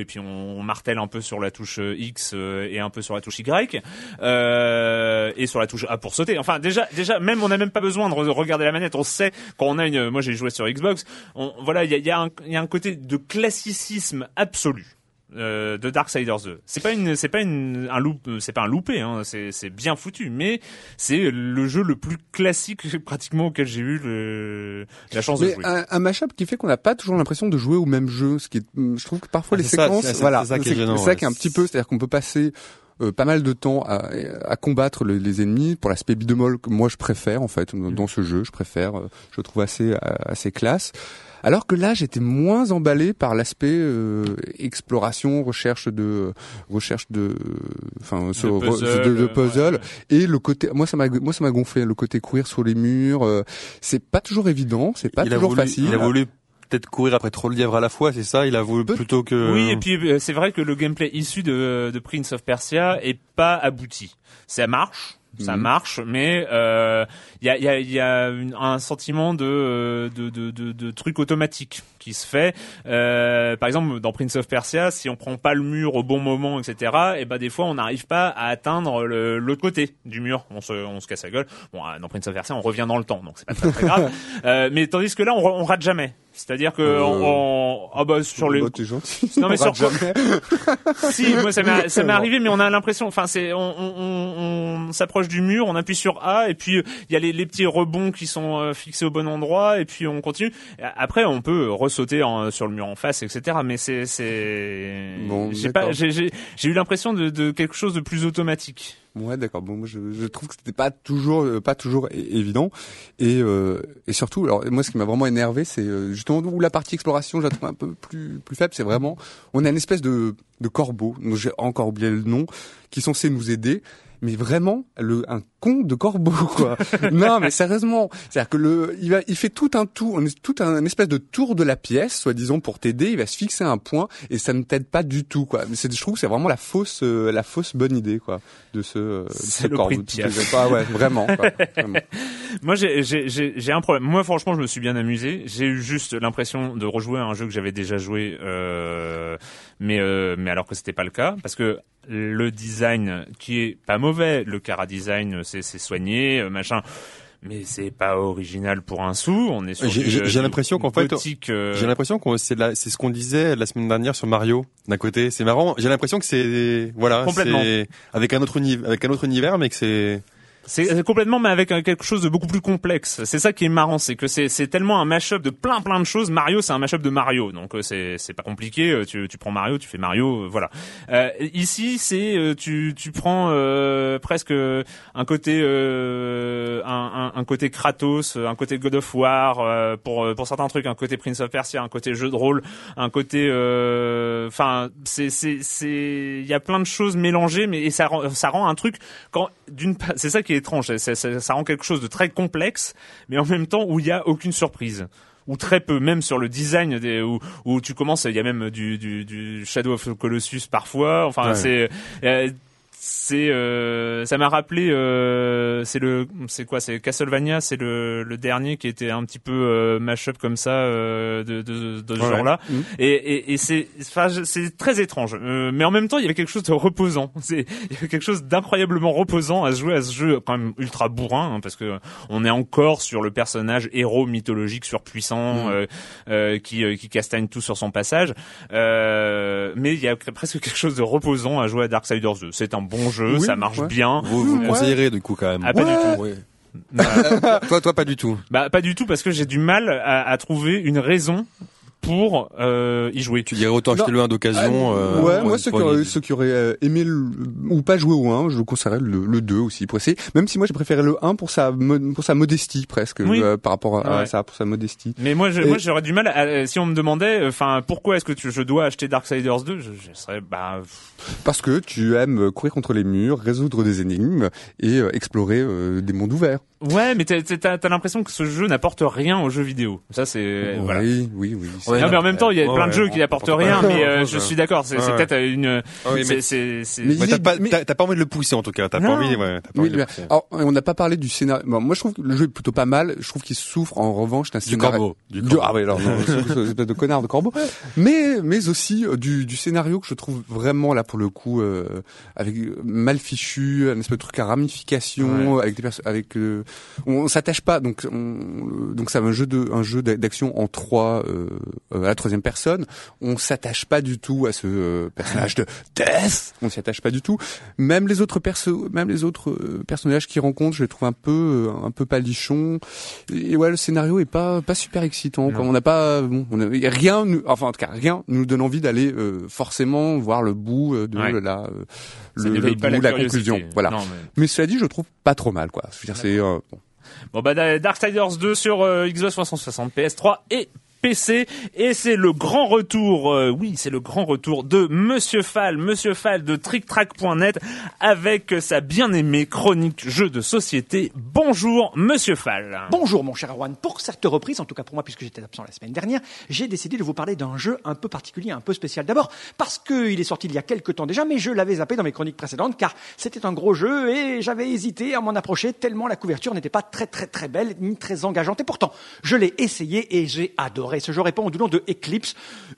et puis on, on martèle un peu sur la touche euh, X euh, et un peu sur la touche Y euh, et sur la touche A pour sauter. Enfin déjà déjà même on n'a même pas besoin de re- regarder la manette. On sait quand on a une moi j'ai joué sur Xbox on, voilà il y a, y, a y a un côté de classicisme absolu euh, de Darksiders 2. C'est pas une, c'est pas une, un loop, euh, c'est pas un loupé, hein, c'est, c'est bien foutu, mais c'est le jeu le plus classique pratiquement auquel j'ai eu le, la chance de jouer. un, un mashup qui fait qu'on n'a pas toujours l'impression de jouer au même jeu, ce qui est, hum, je trouve que parfois Ah, les ça, séquences, c'est- c'est- voilà, c'est ça qui est c'est gênant, c'est ça qui est un petit peu, c'est-à-dire qu'on peut passer euh, pas mal de temps à, à combattre le- les ennemis pour l'aspect beat'em que moi je préfère en fait dans, dans ce jeu, je préfère, euh, je le trouve assez assez classe. Alors que là, j'étais moins emballé par l'aspect euh, exploration, recherche de recherche de enfin puzzle, de, de euh, puzzle ouais. et le côté moi ça m'a moi ça m'a gonflé le côté courir sur les murs, euh, c'est pas toujours évident, c'est pas il toujours voulu, facile. Il a voulu peut-être courir après trop de lièvres à la fois, c'est ça? Il a voulu Peut- plutôt que. Oui, et puis euh, c'est vrai que le gameplay issu de, de Prince of Persia est pas abouti. Ça marche, ça Mhm. marche, mais euh, il y a, y a, y a une- un sentiment de, euh, de, de, de, de truc automatique qui se fait. Euh, par exemple, dans Prince of Persia, si on prend pas le mur au bon moment, etc., et ben des fois on n'arrive pas à atteindre l'autre côté du mur. On se, on se casse la gueule. Bon, euh, dans Prince of Persia, on revient dans le temps, donc c'est pas très, très grave. Euh, mais tandis que là, on rate jamais. C'est-à-dire que Euh, on, on- ah bah sur les Bah, t'es gentil. Non, mais sur- si, moi ça m'est ça m'est arrivé, mais on a l'impression, enfin c'est, on, on, on, s'approche du mur, on appuie sur A, et puis euh, il y a les, les petits rebonds qui sont euh, fixés au bon endroit, et puis on continue. Après, on peut ressauter en, sur le mur en face, etc. Mais c'est, c'est, Bon, j'ai pas, j'ai, j'ai, j'ai eu l'impression de, de quelque chose de plus automatique. Ouais, d'accord. Bon, je, je trouve que c'était pas toujours, euh, pas toujours évident. Et, euh, et surtout, alors moi, ce qui m'a vraiment énervé, c'est euh, justement où la partie exploration, je la trouve un peu plus, plus faible. C'est vraiment, on a une espèce de, de corbeau, dont j'ai encore oublié le nom, qui est censé nous aider. Mais vraiment, le, un con de corbeau, quoi. non, mais sérieusement. C'est-à-dire que le, il va, il fait tout un tour, un- tout un, espèce de tour de la pièce, soi-disant pour t'aider. Il va se fixer un point et ça ne t'aide pas du tout, quoi. Mais c'est, je trouve que c'est vraiment la fausse, euh, la fausse bonne idée, quoi, de ce, euh, ce corbeau. Piaf. Ah ouais, vraiment, quoi. Vraiment. Moi, j'ai, j'ai, j'ai, j'ai un problème. Moi, franchement, je me suis bien amusé. J'ai eu juste l'impression de rejouer à un jeu que j'avais déjà joué, euh, mais euh, mais alors que c'était pas le cas, parce que le design qui est pas mauvais, le cara design, c'est, c'est soigné, euh, machin. Mais c'est pas original pour un sou. On est sur J'ai- euh, l'impression qu'en fait, euh, J'ai l'impression qu'on c'est c'est ce qu'on disait la semaine dernière sur Mario. D'un côté, c'est marrant. J'ai l'impression que c'est voilà, Complètement. c'est avec un autre univers, avec un autre univers, mais que c'est C'est complètement, mais avec quelque chose de beaucoup plus complexe. C'est ça qui est marrant, c'est que c'est tellement un mashup de plein plein de choses. Mario, c'est un mashup de Mario, donc euh, c'est pas compliqué. Euh, Tu tu prends Mario, tu fais Mario, euh, voilà. Euh, ici, c'est tu tu prends euh, presque un côté euh, un, un, un côté Kratos, un côté God of War pour pour certains trucs, un côté Prince of Persia, un côté jeu de rôle, un côté enfin c'est c'est c'est il y a plein de choses mélangées, mais et ça rend ça rend un truc quand d'une c'est ça qui est étrange, ça rend quelque chose de très complexe, mais en même temps où il y a aucune surprise ou très peu, même sur le design des, où, où tu commences, il y a même du, du, du Shadow of the Colossus parfois. Enfin, Ouais. c'est euh, c'est euh, ça m'a rappelé euh, c'est le c'est quoi c'est Castlevania c'est le, le dernier qui était un petit peu euh, mashup comme ça euh, de de, de ce Ouais. genre là Mhm. et, et, et c'est c'est très étrange. Euh, mais en même temps il y avait quelque chose de reposant. C'est il y avait quelque chose d'incroyablement reposant à se jouer à ce jeu quand même ultra bourrin hein, parce que on est encore sur le personnage héros mythologique surpuissant euh, qui qui castagne tout sur son passage. Euh, mais il y a presque quelque chose de reposant à jouer à Darksiders 2 c'est un bon jeu Oui, ça marche ouais. bien vous, vous conseillerez du coup quand même. Ah, pas du tout. Bah, toi, toi, pas du tout. bah pas du tout parce que j'ai du mal à, à trouver une raison pour euh, y jouer Tu dirais autant acheter le 1 d'occasion. Ah, euh, ouais, moi ceux qui, auraient, ceux qui auraient euh, aimé le, ou pas joué au 1, je conseillerais le, le 2 aussi pour essayer. Même si moi j'ai préféré le 1 pour sa pour sa modestie presque Oui. euh, par rapport à, Ouais. ça, pour sa modestie. Mais moi, je, Et- moi, j'aurais du mal. À, si on me demandait, enfin, pourquoi est-ce que tu, je dois acheter Darksiders 2, je, je serais, bah, Parce que tu aimes courir contre les murs, résoudre des énigmes et euh, explorer euh, des mondes ouverts. Ouais, mais t'as, t'as, t'as l'impression que ce jeu n'apporte rien aux jeux vidéo. Ça, c'est voilà. Oui, oui, oui. Ouais, non, mais en même temps, il y a Ouais, plein de ouais, jeux qui n'apportent rien, mais euh, je ouais. suis d'accord. C'est, peut-être une. Ah oui, t'as pas, mais- t'as- t'as pas envie de le pousser en tout cas. T'as pas envie, ouais, t'as pas Oui, envie de le alors, on n'a pas parlé du scénario. Bon, moi, je trouve que le jeu est plutôt pas mal. Je trouve qu'il souffre en revanche d'un Du scénario. corbeau. Du Du- corbeau. ah oui, alors espèce de connard de corbeau. Mais mais aussi euh, du, du scénario que je trouve vraiment là pour le coup euh, avec mal fichu, un espèce de truc à ramification, avec des avec euh, on s'attache pas. Donc, on, donc c'est un jeu de, un jeu d'action en trois euh, à la troisième personne. On s'attache pas du tout à ce euh, personnage de Death. On s'y attache pas du tout. Même les autres persos, même les autres euh, personnages qui rencontrent, je les trouve un peu, un peu palichon. Et ouais, le scénario est pas, pas super excitant. Quoi. On n'a pas, bon, on a, rien, enfin en tout cas rien nous donne envie d'aller forcément voir le bout de la, le, le bout, la, la conclusion. Voilà. mais... mais... cela dit, je trouve pas trop mal, quoi. Je veux dire, c'est bon. Bon bah Darksiders 2 sur euh, Xbox 360, PS3 et PC et c'est le grand retour, euh, oui c'est le grand retour de Monsieur Fall, Monsieur Fall de TrickTrack.net avec sa bien-aimée chronique jeu de société. Bonjour Monsieur Fall. Bonjour mon cher Erwan. Pour cette reprise, en tout cas pour moi puisque j'étais absent la semaine dernière, j'ai décidé de vous parler d'un jeu un peu particulier, un peu spécial. D'abord parce qu'il est sorti il y a quelques temps déjà, mais je l'avais zappé dans mes chroniques précédentes car c'était un gros jeu et j'avais hésité à m'en approcher tellement la couverture n'était pas très très très belle ni très engageante. Et pourtant, je l'ai essayé et j'ai adoré et ce jeu répond du nom de Eclipse,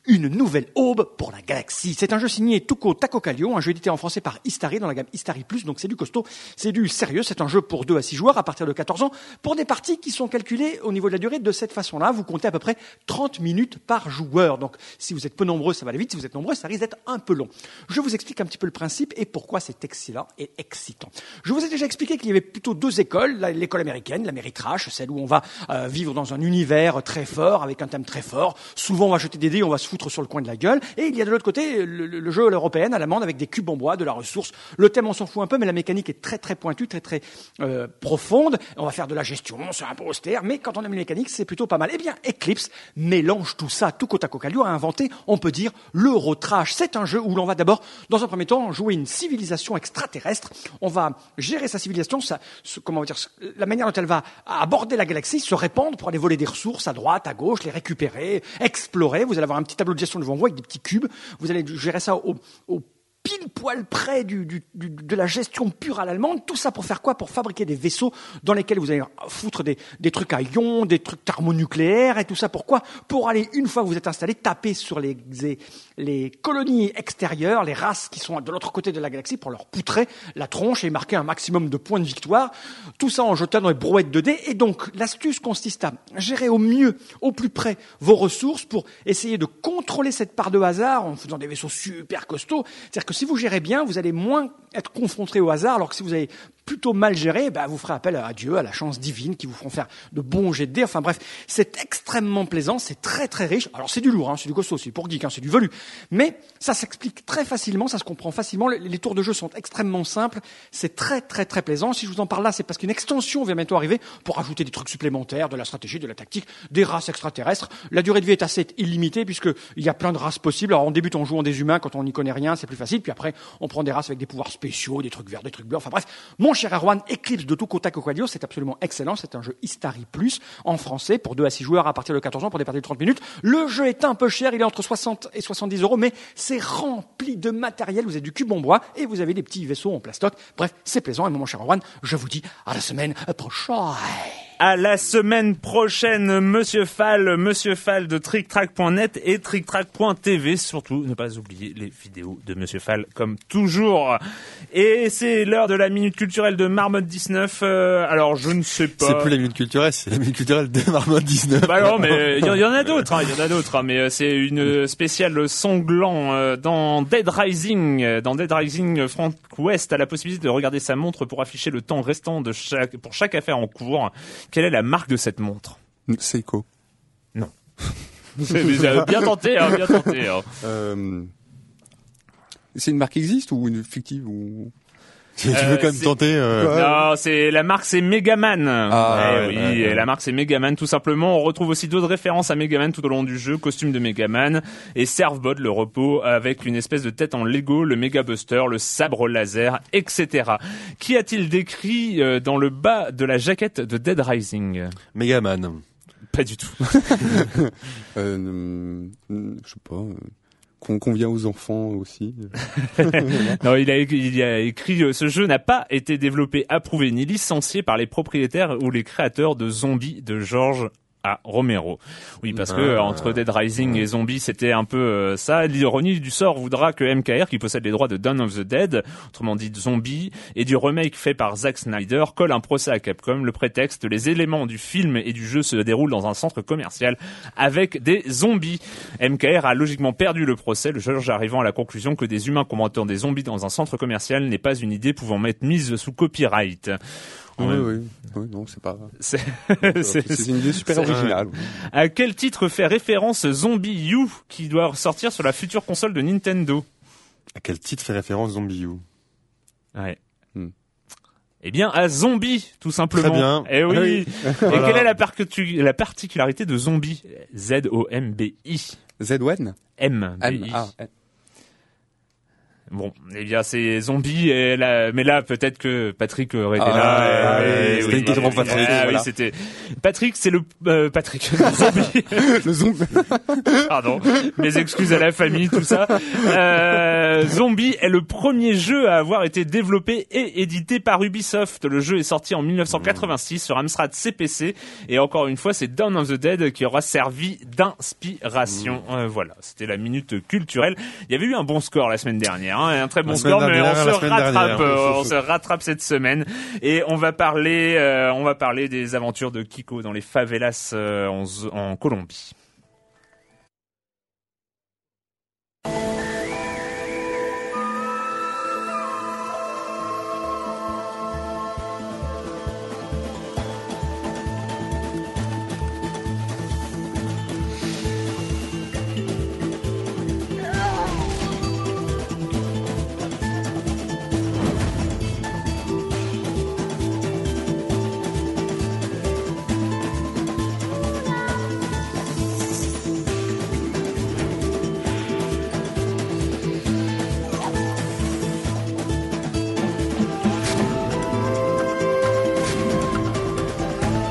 une nouvelle aube pour la galaxie. C'est un jeu signé Tuco Taco un jeu édité en français par Istari dans la gamme Istari Plus, donc c'est du costaud, c'est du sérieux, c'est un jeu pour 2 à 6 joueurs à partir de 14 ans, pour des parties qui sont calculées au niveau de la durée de cette façon-là. Vous comptez à peu près 30 minutes par joueur. Donc si vous êtes peu nombreux, ça va aller vite, si vous êtes nombreux, ça risque d'être un peu long. Je vous explique un petit peu le principe et pourquoi c'est excellent et excitant. Je vous ai déjà expliqué qu'il y avait plutôt deux écoles, l'école américaine, l'Améritrash, celle où on va euh, vivre dans un univers très fort, avec un très fort, Souvent, on va jeter des dés, on va se foutre sur le coin de la gueule. Et il y a de l'autre côté le, jeu européen à l'amende avec des cubes en bois, de la ressource. Le thème, on s'en fout un peu, mais la mécanique est très très pointue, très très euh, profonde. On va faire de la gestion, c'est un peu austère, mais quand on aime les mécaniques, c'est plutôt pas mal. Eh bien, Eclipse mélange tout ça. Tout Kota Calio a inventé, on peut dire, l'Eurotrash. C'est un jeu où l'on va d'abord, dans un premier temps, jouer une civilisation extraterrestre. On va gérer sa civilisation, sa, comment dire, la manière dont elle va aborder la galaxie, se répandre pour aller voler des ressources à droite, à gauche, les récupérer, explorer. Vous allez avoir un petit tableau de gestion devant vous avec des petits cubes. Vous allez gérer ça au, au pile poil près du, du, de la gestion pure à l'allemande. Tout ça pour faire quoi? Pour fabriquer des vaisseaux dans lesquels vous allez foutre des, des, trucs à ions, des trucs thermonucléaires et tout ça. Pourquoi? Pour aller, une fois que vous êtes installé, taper sur les, les colonies extérieures, les races qui sont de l'autre côté de la galaxie pour leur poutrer la tronche et marquer un maximum de points de victoire. Tout ça en jetant dans les brouettes de dés. Et donc, l'astuce consiste à gérer au mieux, au plus près, vos ressources pour essayer de contrôler cette part de hasard en faisant des vaisseaux super costauds. C'est-à-dire que si vous gérez bien, vous allez moins être confronté au hasard, alors que si vous avez plutôt mal géré, bah, vous ferez appel à Dieu, à la chance divine, qui vous feront faire de bons jets de dés. Enfin bref, c'est extrêmement plaisant, c'est très très riche. Alors c'est du lourd, hein, c'est du costaud, c'est pour geek, hein, c'est du velu. Mais ça s'explique très facilement, ça se comprend facilement. Les, tours de jeu sont extrêmement simples, c'est très très très plaisant. Si je vous en parle là, c'est parce qu'une extension vient bientôt arriver pour ajouter des trucs supplémentaires, de la stratégie, de la tactique, des races extraterrestres. La durée de vie est assez illimitée puisqu'il y a plein de races possibles. Alors on débute en jouant des humains quand on n'y connaît rien, c'est plus facile. Puis après, on prend des races avec des pouvoirs spéciaux, des trucs verts, des trucs bleus. Enfin bref, mon cher Erwan, Eclipse de tout Taco Quadio, c'est absolument excellent. C'est un jeu Istari Plus en français pour 2 à 6 joueurs à partir de 14 ans pour des parties de 30 minutes. Le jeu est un peu cher, il est entre 60 et 70 euros, mais c'est rempli de matériel. Vous avez du cube en bois et vous avez des petits vaisseaux en plastoc. Bref, c'est plaisant. Et mon cher Erwan, je vous dis à la semaine prochaine à la semaine prochaine, Monsieur Fall, Monsieur Fall de TrickTrack.net et TrickTrack.tv. Surtout, ne pas oublier les vidéos de Monsieur Fall, comme toujours. Et c'est l'heure de la minute culturelle de Marmotte 19. Euh, alors, je ne sais pas. C'est plus la minute culturelle, c'est la minute culturelle de Marmotte 19. Bah non, mais il y, en a d'autres, hein, il y en a d'autres. Hein, mais euh, c'est une spéciale sanglant euh, dans Dead Rising. Dans Dead Rising, Frank West a la possibilité de regarder sa montre pour afficher le temps restant de chaque, pour chaque affaire en cours. Quelle est la marque de cette montre Seiko. Non. bien tenté, hein, bien tenté. Hein. Euh, c'est une marque qui existe ou une fictive ou tu veux euh, quand même tenter euh... Non, c'est la marque c'est Megaman. Ah, eh oui, la marque c'est Megaman tout simplement. On retrouve aussi d'autres références à Megaman tout au long du jeu, costume de Megaman et Servbot le repos avec une espèce de tête en Lego, le Mega Buster, le sabre laser, etc. Qui a-t-il décrit euh, dans le bas de la jaquette de Dead Rising? Megaman. Pas du tout. euh, je sais pas. Qu'on convient aux enfants aussi. non, il a, il a écrit euh, ce jeu n'a pas été développé, approuvé ni licencié par les propriétaires ou les créateurs de Zombies de George à Romero. Oui, parce que Ah. entre Dead Rising et Zombie, c'était un peu euh, ça. L'ironie du sort voudra que MKR, qui possède les droits de Dawn of the Dead, autrement dit Zombie, et du remake fait par Zack Snyder, colle un procès à Capcom. Le prétexte, les éléments du film et du jeu se déroulent dans un centre commercial avec des zombies. MKR a logiquement perdu le procès, le juge arrivant à la conclusion que des humains combattant des zombies dans un centre commercial n'est pas une idée pouvant m'être mise sous copyright. Oui, oui, oui, non, c'est pas. C'est C'est une idée super originale. À quel titre fait référence Zombie U qui doit sortir sur la future console de Nintendo À quel titre fait référence Zombie U Ouais. Hmm. Eh bien, à Zombie, tout simplement. Très bien. Eh oui. Ah oui. Et Voilà. quelle est la, particularité de Zombie? Z-O-M-B-I. Z-Wen M. M. Ah. Bon, eh bien, c'est Zombie, et là, mais là, peut-être que Patrick aurait été Ah, là. ah, oui, c'était une question pour Patrick, Ah, oui, c'était. Patrick, c'est le, euh, Patrick. Zombie. le zombie. Pardon, mes excuses à la famille, tout ça. Euh, Zombie est le premier jeu à avoir été développé et édité par Ubisoft. Le jeu est sorti en 1986 sur Amstrad CPC et encore une fois, c'est Dawn of the Dead qui aura servi d'inspiration. Euh, voilà, c'était la minute culturelle. Il y avait eu un bon score la semaine dernière, hein, un très bon La score, mais on se rattrape, euh, on se rattrape cette semaine et on va parler, euh, on va parler des aventures de Kiko dans les favelas euh, en Colombie.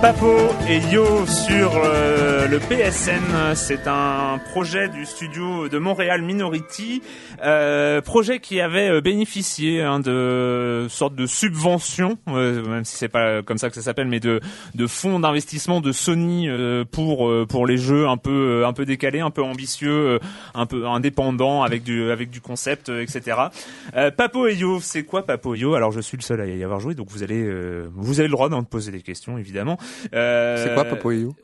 Papo et Yo sur euh, le PSN, c'est un projet du studio de Montréal Minority, euh, projet qui avait euh, bénéficié hein, de sorte de subvention, euh, même si c'est pas comme ça que ça s'appelle, mais de de fonds d'investissement de Sony pour pour les jeux un peu un peu décalés, un peu ambitieux, un peu indépendants avec du avec du concept, etc. Papo et Yo, c'est quoi Papo et Yo? Alors je suis le seul à y avoir joué, donc vous allez vous avez le droit d'en poser des questions évidemment. C'est quoi euh, Papoyou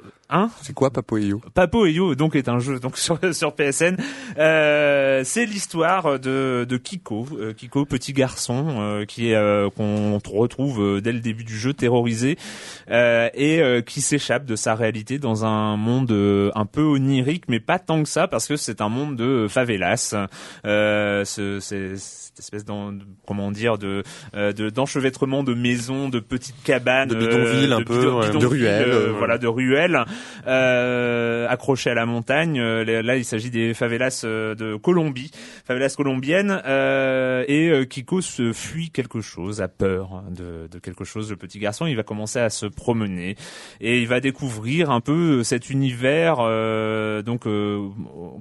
c'est quoi Papo et Yo Papo et Yo donc est un jeu donc sur, sur PSN. Euh, c'est l'histoire de, de Kiko, euh, Kiko petit garçon euh, qui est euh, qu'on retrouve euh, dès le début du jeu terrorisé euh, et qui s'échappe de sa réalité dans un monde un peu onirique mais pas tant que ça parce que c'est un monde de favelas. Euh, ce, cette espèce d'en, comment dire de, de d'enchevêtrement de maisons, de petites cabanes, de bidonvilles un peu, de ruelles, voilà de ruelles euh, accrochées à la montagne. Euh, Là, il s'agit des favelas euh, de Colombie, favelas colombiennes, euh, et Kiko se fuit quelque chose, a peur de, de quelque chose. Le petit garçon, il va commencer à se promener et il va découvrir un peu cet univers, euh, donc euh,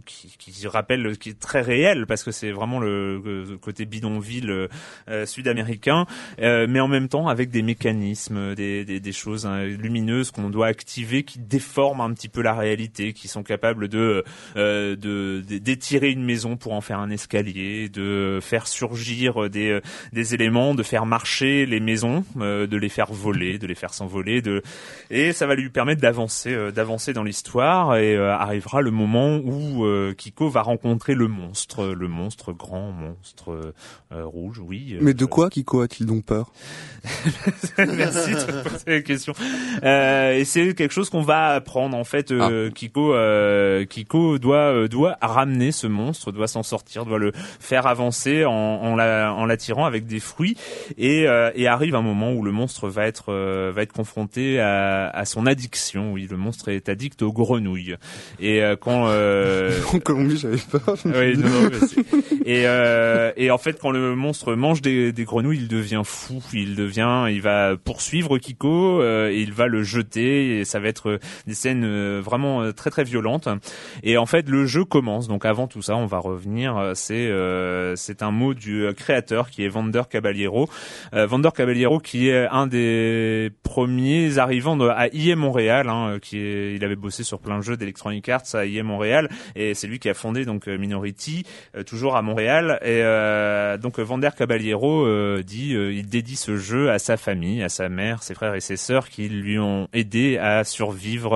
qui, qui rappelle, qui est très réel parce que c'est vraiment le, le côté bidonville euh, sud-américain, mais en même temps avec des mécanismes, des, des, des choses hein, lumineuses qu'on doit activer qui déforment un petit peu la réalité, qui sont capables de euh, de de- d'étirer une maison pour en faire un escalier, de faire surgir des euh, des éléments, de faire marcher les maisons, euh, de les faire voler, de les faire s'envoler, de et ça va lui permettre d'avancer euh, d'avancer dans l'histoire et euh, arrivera le moment où euh, Kiko va rencontrer le monstre, le monstre grand monstre rouge, oui. Mais de quoi Kiko a-t-il donc peur? Merci de poser la question. Et c'est quelque chose qu'on va apprendre en fait. Euh, Kiko, euh, Kiko doit euh, doit ramener ce monstre, doit s'en sortir, doit le faire avancer en, en la- en l'attirant avec des fruits. Et, euh, et arrive un moment où le monstre va être euh, va être confronté à, à son addiction. Oui, le monstre est addict aux grenouilles. Et euh, quand euh, En Colombie, j'avais peur. oui, non, non, mais c'est- et, euh, et en fait, quand le monstre mange des, des grenouilles, il devient fou. Il devient, il va poursuivre Kiko euh, et il va le jeter. Et ça va être des scènes euh, vraiment euh, très très violentes. Et en fait, le jeu commence. Donc avant tout ça, on va revenir. euh, C'est euh, c'est un mot du créateur qui est Vander Caballero. Euh, Vander Caballero qui est un des premiers arrivants à IE Montréal. Hein, qui est, il avait bossé sur plein de jeux d'Electronic Arts à IE Montréal et c'est lui qui a fondé donc Minority euh, toujours à Montréal et donc Vander Caballero dit il dédie ce jeu à sa famille, à sa mère, ses frères et ses sœurs qui lui ont aidé à survivre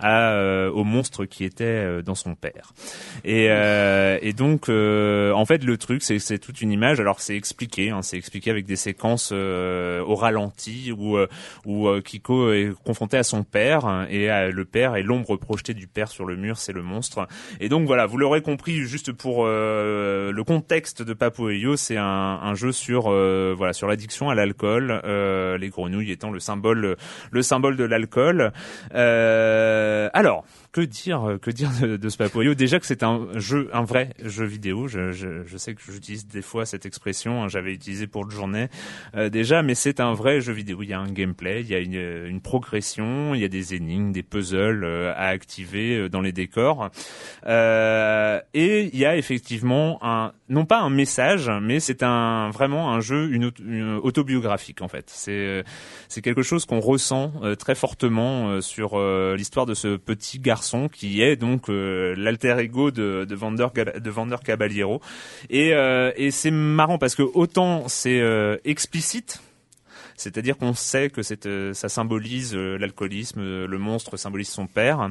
à euh, au monstre qui était euh, dans son père. Et, euh, et donc euh, en fait le truc c'est c'est toute une image. Alors c'est expliqué hein, c'est expliqué avec des séquences euh, au ralenti où euh, où Kiko est confronté à son père hein, et euh, le père et l'ombre projetée du père sur le mur c'est le monstre. Et donc voilà vous l'aurez compris juste pour le contexte de Papo et Yo c'est un, un jeu sur voilà sur l'addiction à l'alcool les grenouilles étant le symbole le symbole de l'alcool. Euh, alors que dire que dire de, de ce Papoyo Déjà que c'est un jeu, un vrai jeu vidéo. Je, sais que j'utilise des fois cette expression. hein, J'avais utilisé pour le journée euh, déjà, mais c'est un vrai jeu vidéo. Il y a un gameplay, il y a une, une progression, il y a des énigmes, des puzzles euh, à activer euh, dans les décors, Euh, et il y a effectivement un, non pas un message, mais c'est un vraiment un jeu, une, auto- une autobiographique en fait. C'est euh, quelque chose qu'on ressent euh, très fortement euh, sur euh, l'histoire de ce petit garçon qui est donc euh, l'alter ego de, de Vander Caballero et euh, et c'est marrant parce que autant c'est euh, explicite c'est-à-dire qu'on sait que ça symbolise l'alcoolisme, le monstre symbolise son père.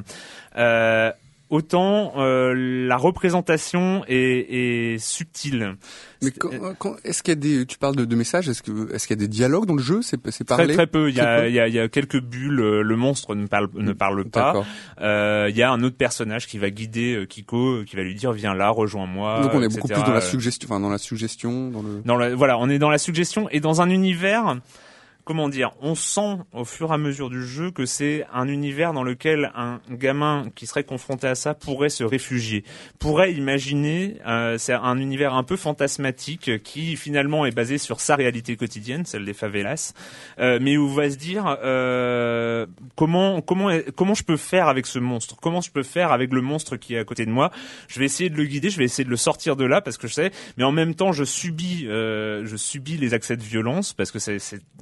Autant euh, la représentation est, est subtile. Mais quand, quand- est-ce qu'il y a des, tu parles de, de messages, est-ce que, est-ce qu'il y a des dialogues dans le jeu, c'est, c'est Très parlé? très peu. Il y Très a, il y a, il y a quelques bulles. euh, Le monstre ne parle ne parle pas. Euh, Il y a un autre personnage qui va guider euh, Kiko, qui va lui dire viens là, rejoins-moi. Donc on est etc. beaucoup plus dans la suggestion, enfin dans la suggestion, dans le. dans la, voilà, on est dans la suggestion et dans un univers. Comment dire On sent au fur et à mesure du jeu que c'est un univers dans lequel un gamin qui serait confronté à ça pourrait se réfugier, pourrait imaginer. euh, c'est un univers un peu fantasmatique qui finalement est basé sur sa réalité quotidienne, celle des favelas, euh, mais où va se dire euh, comment comment comment je peux faire avec ce monstre? Comment je peux faire avec le monstre qui est à côté de moi? Je vais essayer de le guider, je vais essayer de le sortir de là parce que je sais, mais en même temps je subis euh, je subis les accès de violence parce que c'est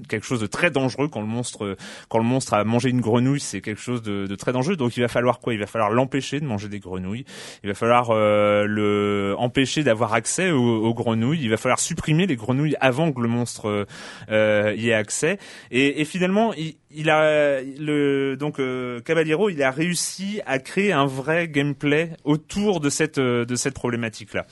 quelque chose de très dangereux quand le monstre quand le monstre a mangé une grenouille, c'est quelque chose de, de très dangereux. Donc il va falloir quoi? Il va falloir l'empêcher de manger des grenouilles. Il va falloir euh, le empêcher d'avoir accès aux, aux grenouilles. Il va falloir supprimer les grenouilles avant que le monstre euh, y ait accès. Et, et finalement, il, il a le donc euh, Caballero, il a réussi à créer un vrai gameplay autour de cette euh, de cette problématique là.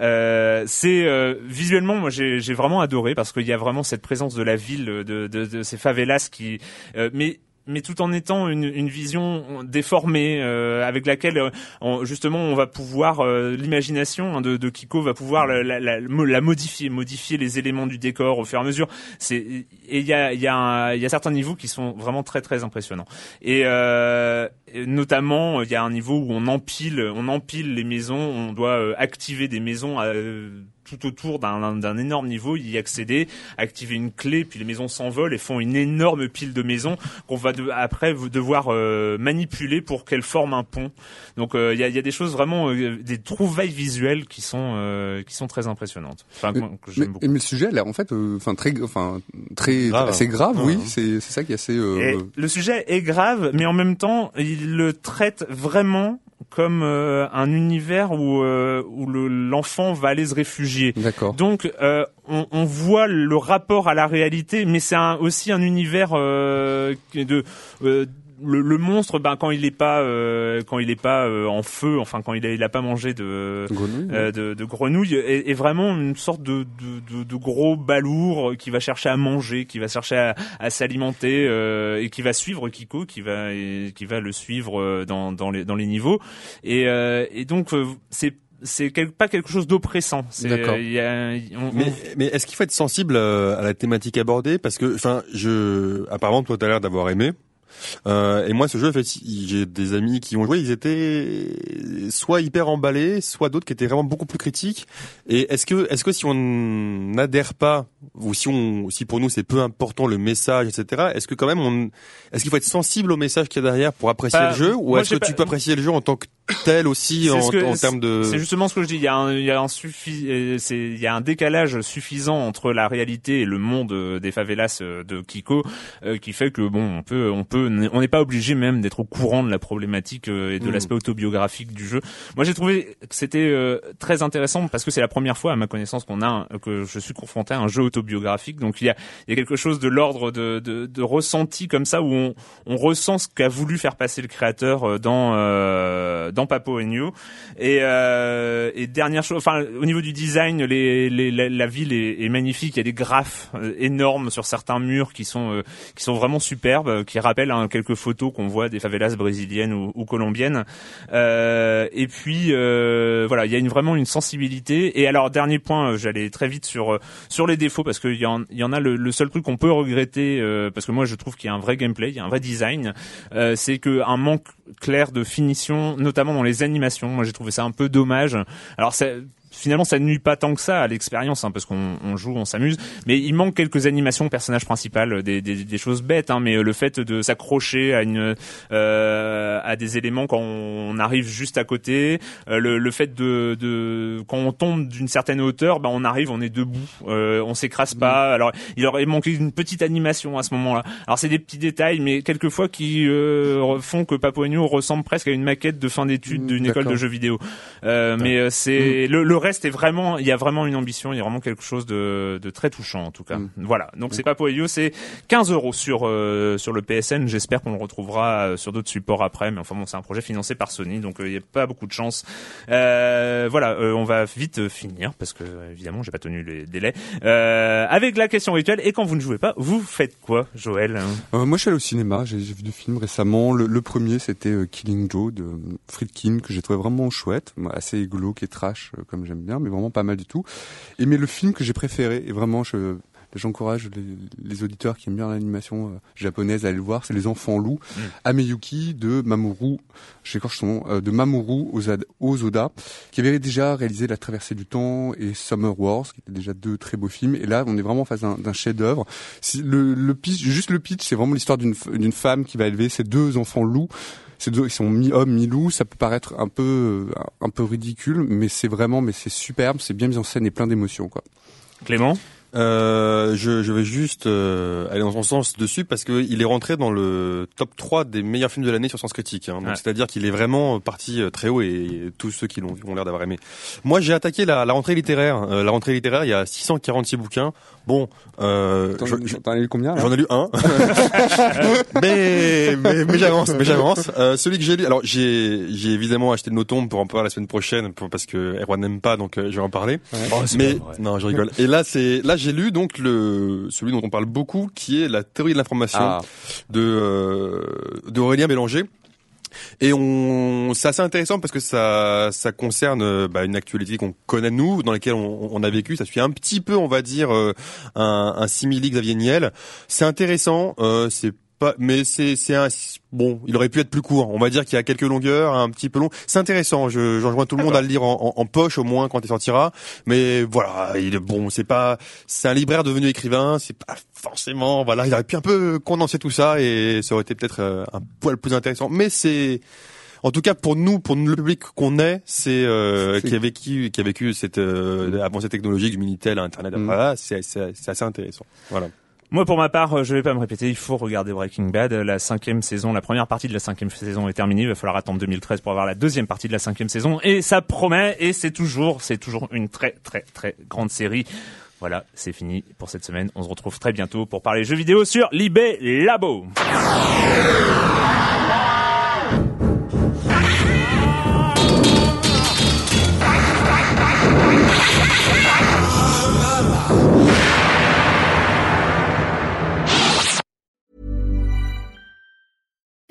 Euh, c'est euh, visuellement, moi j'ai vraiment adoré parce qu'il y a vraiment cette présence de la ville, de de, de ces favelas qui, euh, mais mais tout en étant une, une vision déformée euh, avec laquelle euh, on- justement on va pouvoir euh, l'imagination hein, de, de Kiko va pouvoir la, la, la, la modifier modifier les éléments du décor au fur et à mesure. C'est et il y a il y a il y a certains niveaux qui sont vraiment très très impressionnants. Et, euh, notamment il y a un niveau où on empile on empile les maisons on doit euh, activer des maisons euh, tout autour d'un énorme niveau, y accéder, activer une clé, puis les maisons s'envolent et font une énorme pile de maisons qu'on va de- après devoir euh, manipuler pour qu'elles forment un pont. Donc euh, il y, a, y a des choses vraiment, euh, des trouvailles visuelles qui sont que- qui sont très impressionnantes. Enfin, Mais, que- mais- beaucoup. mais le sujet a l'air en fait, euh, enfin très, enfin très, Grave. assez grave, Ouais, oui. C'est, c'est ça qui est assez. euh, le sujet est grave, mais en même temps, il le traite vraiment comme euh, un univers où euh, où le- l'enfant va aller se réfugier. D'accord. Donc euh, on, on voit le rapport à la réalité, mais c'est un- aussi un univers euh, de euh, le, le monstre, ben quand il est pas euh, quand il est pas euh, en feu, enfin quand il a, il a pas mangé de Grenouille, euh, de, de grenouille, est, est vraiment une sorte de, de, de, de gros balourd qui va chercher à manger, qui va chercher à, à s'alimenter euh, et qui va suivre Kiko, qui va et qui va le suivre euh, dans, dans les dans les niveaux. Et, euh, et donc c'est c'est quel- pas quelque chose d'oppressant. Euh, Mais, mais est-ce qu'il faut être sensible à la thématique abordée? Parce que, enfin, je, apparemment, toi, t'as l'air d'avoir aimé. Euh, et moi, ce jeu, en fait, j'ai des amis qui ont joué, ils étaient soit hyper emballés, soit d'autres qui étaient vraiment beaucoup plus critiques. Et est-ce que, est-ce que si on n'adhère pas, ou si on, si pour nous c'est peu important le message, etc. Est-ce que quand même on, est-ce qu'il faut être sensible au message qu'il y a derrière pour apprécier Bah, le jeu, ou est-ce que tu peux apprécier le jeu en tant que tel aussi en, que- en termes de C'est justement ce que je dis. Il y a un, il y a un suffi- euh, c'est, il y a un décalage suffisant entre la réalité et le monde euh, des favelas euh, de Kiko, euh, qui fait que bon, on peut, on peut, on n'est pas obligé même d'être au courant de la problématique euh, et de Mm. l'aspect autobiographique du jeu. Moi, j'ai trouvé que c'était euh, très intéressant parce que c'est la première fois, à ma connaissance, qu'on a un- que je suis confronté à un jeu autobiographique. Donc il y a, il y a quelque chose de l'ordre de, de, de ressenti comme ça où on, on ressent ce qu'a voulu faire passer le créateur dans euh, dans Papo New. Et, euh, et dernière chose, enfin au niveau du design, les, les, la, ville est, est magnifique. Il y a des graphes euh, énormes sur certains murs qui sont euh, qui sont vraiment superbes, euh, qui rappellent hein, quelques photos qu'on voit des favelas brésiliennes ou, ou colombiennes. Euh, et puis euh, voilà, il y a une, vraiment une sensibilité. Et alors dernier point, j'allais très vite sur sur les défauts parce qu'il y en y en a le, le seul truc qu'on peut regretter parce que moi je trouve qu'il y a un vrai gameplay, il y a un vrai design, c'est que un manque clair de finition, notamment dans les animations. Moi j'ai trouvé ça un peu dommage. Alors c'est finalement ça ne nuit pas tant que ça à l'expérience hein, parce qu'on on joue on s'amuse. Mais il manque quelques animations personnage principal des, des, des choses bêtes hein, mais euh, le fait de s'accrocher à une euh, à des éléments quand on arrive juste à côté euh, le, le fait de, de quand on tombe d'une certaine hauteur bah on arrive on est debout euh, on s'écrase pas. Alors il aurait manqué une petite animation à ce moment-là. Alors c'est des petits détails mais quelquefois qui euh, font que New ressemble presque à une maquette de fin d'études Mm, d'une école de jeux vidéo. Euh, mais euh, c'est le, le reste est vraiment il y a vraiment une ambition il y a vraiment quelque chose de, de très touchant en tout cas. Mm. voilà. Donc c'est pas Poelio c'est 15 euros sur euh, sur le PSN j'espère qu'on le retrouvera euh, sur d'autres supports après mais enfin bon c'est un projet financé par Sony donc euh, il y a pas beaucoup de chance. Euh, voilà euh, on va vite euh, finir parce que euh, évidemment j'ai pas tenu les délais. Euh, avec la question rituelle et quand vous ne jouez pas vous faites quoi Joël? Euh, moi, je suis allé au cinéma. J'ai vu deux films récemment. Le, le premier, c'était euh, Killing Joe de euh, Friedkin, que j'ai trouvé vraiment chouette, assez glauque et trash, euh, comme j'aime bien, mais vraiment pas mal du tout. Et mais le film que j'ai préféré, et vraiment, je j'encourage les, les auditeurs qui aiment bien l'animation euh, japonaise à aller le voir, c'est Les Enfants Loups, Mm. Ameyuki de Mamoru, j'écorche son nom, euh, de Mamoru Ozada, Ozoda, qui avait déjà réalisé La Traversée du Temps et Summer Wars, qui étaient déjà deux très beaux films. Et là, on est vraiment en face d'un chef-d'œuvre. Le, le pitch, juste le pitch, c'est vraiment l'histoire d'une femme qui va élever ses deux enfants loups. Ces deux, ils sont mi-homme, mi-loup. Ça peut paraître un peu, un peu ridicule, mais c'est vraiment, mais c'est superbe. C'est bien mis en scène et plein d'émotions, quoi. Clément? Euh, je, je vais juste euh, aller dans son sens dessus parce que il est rentré dans le top 3 des meilleurs films de l'année sur Sens Critique. Hein. Donc Ouais. c'est-à-dire qu'il est vraiment parti euh, très haut et tous ceux qui l'ont vu ont l'air d'avoir aimé. Moi, j'ai attaqué la, la rentrée littéraire. Euh, la rentrée littéraire, il y a 646 bouquins. Bon, euh, T'en je- as lu combien J'en ai lu un, mais mais, mais j'avance, mais j'avance. Euh, celui que j'ai lu, alors j'ai j'ai évidemment acheté de nos tombes pour en parler la semaine prochaine, pour- parce que Erwan n'aime pas, donc euh, je vais en parler. Oh, c'est mais non, je rigole. Et là, c'est là j'ai lu donc le celui dont on parle beaucoup, qui est la théorie de l'information Ah, de euh, de Aurélien Bélanger. Et on, c'est assez intéressant parce que ça, ça concerne euh, bah, une actualité qu'on connaît nous, dans laquelle on, on a vécu. Ça suit un petit peu, on va dire, euh, un, un simili Xavier Niel. C'est intéressant. Euh, c'est pas, mais c'est, c'est un, bon, il aurait pu être plus court. On va dire qu'il y a quelques longueurs, un petit peu long. C'est intéressant. Je, j'enjoins tout le monde à le lire en, en, en poche au moins quand il sortira. Mais voilà, il est bon. C'est pas, c'est un libraire devenu écrivain. C'est pas forcément, voilà, il aurait pu un peu condenser tout ça et ça aurait été peut-être euh, un poil plus intéressant. Mais c'est, en tout cas pour nous, pour le public qu'on est, c'est euh, qui a vécu, qui a vécu cette euh, avancée technologique du minitel, Internet, Mm. voilà, c'est, c'est, c'est assez intéressant. Voilà. Moi, pour ma part, euh, je vais pas me répéter. Il faut regarder Breaking Bad. La cinquième saison, la première partie de la cinquième saison est terminée. Il va falloir attendre 2013 pour avoir la deuxième partie de la cinquième saison. Et ça promet. Et c'est toujours, c'est toujours une très, très, très grande série. Voilà, c'est fini pour cette semaine. On se retrouve très bientôt pour parler jeux vidéo sur Libé Labo.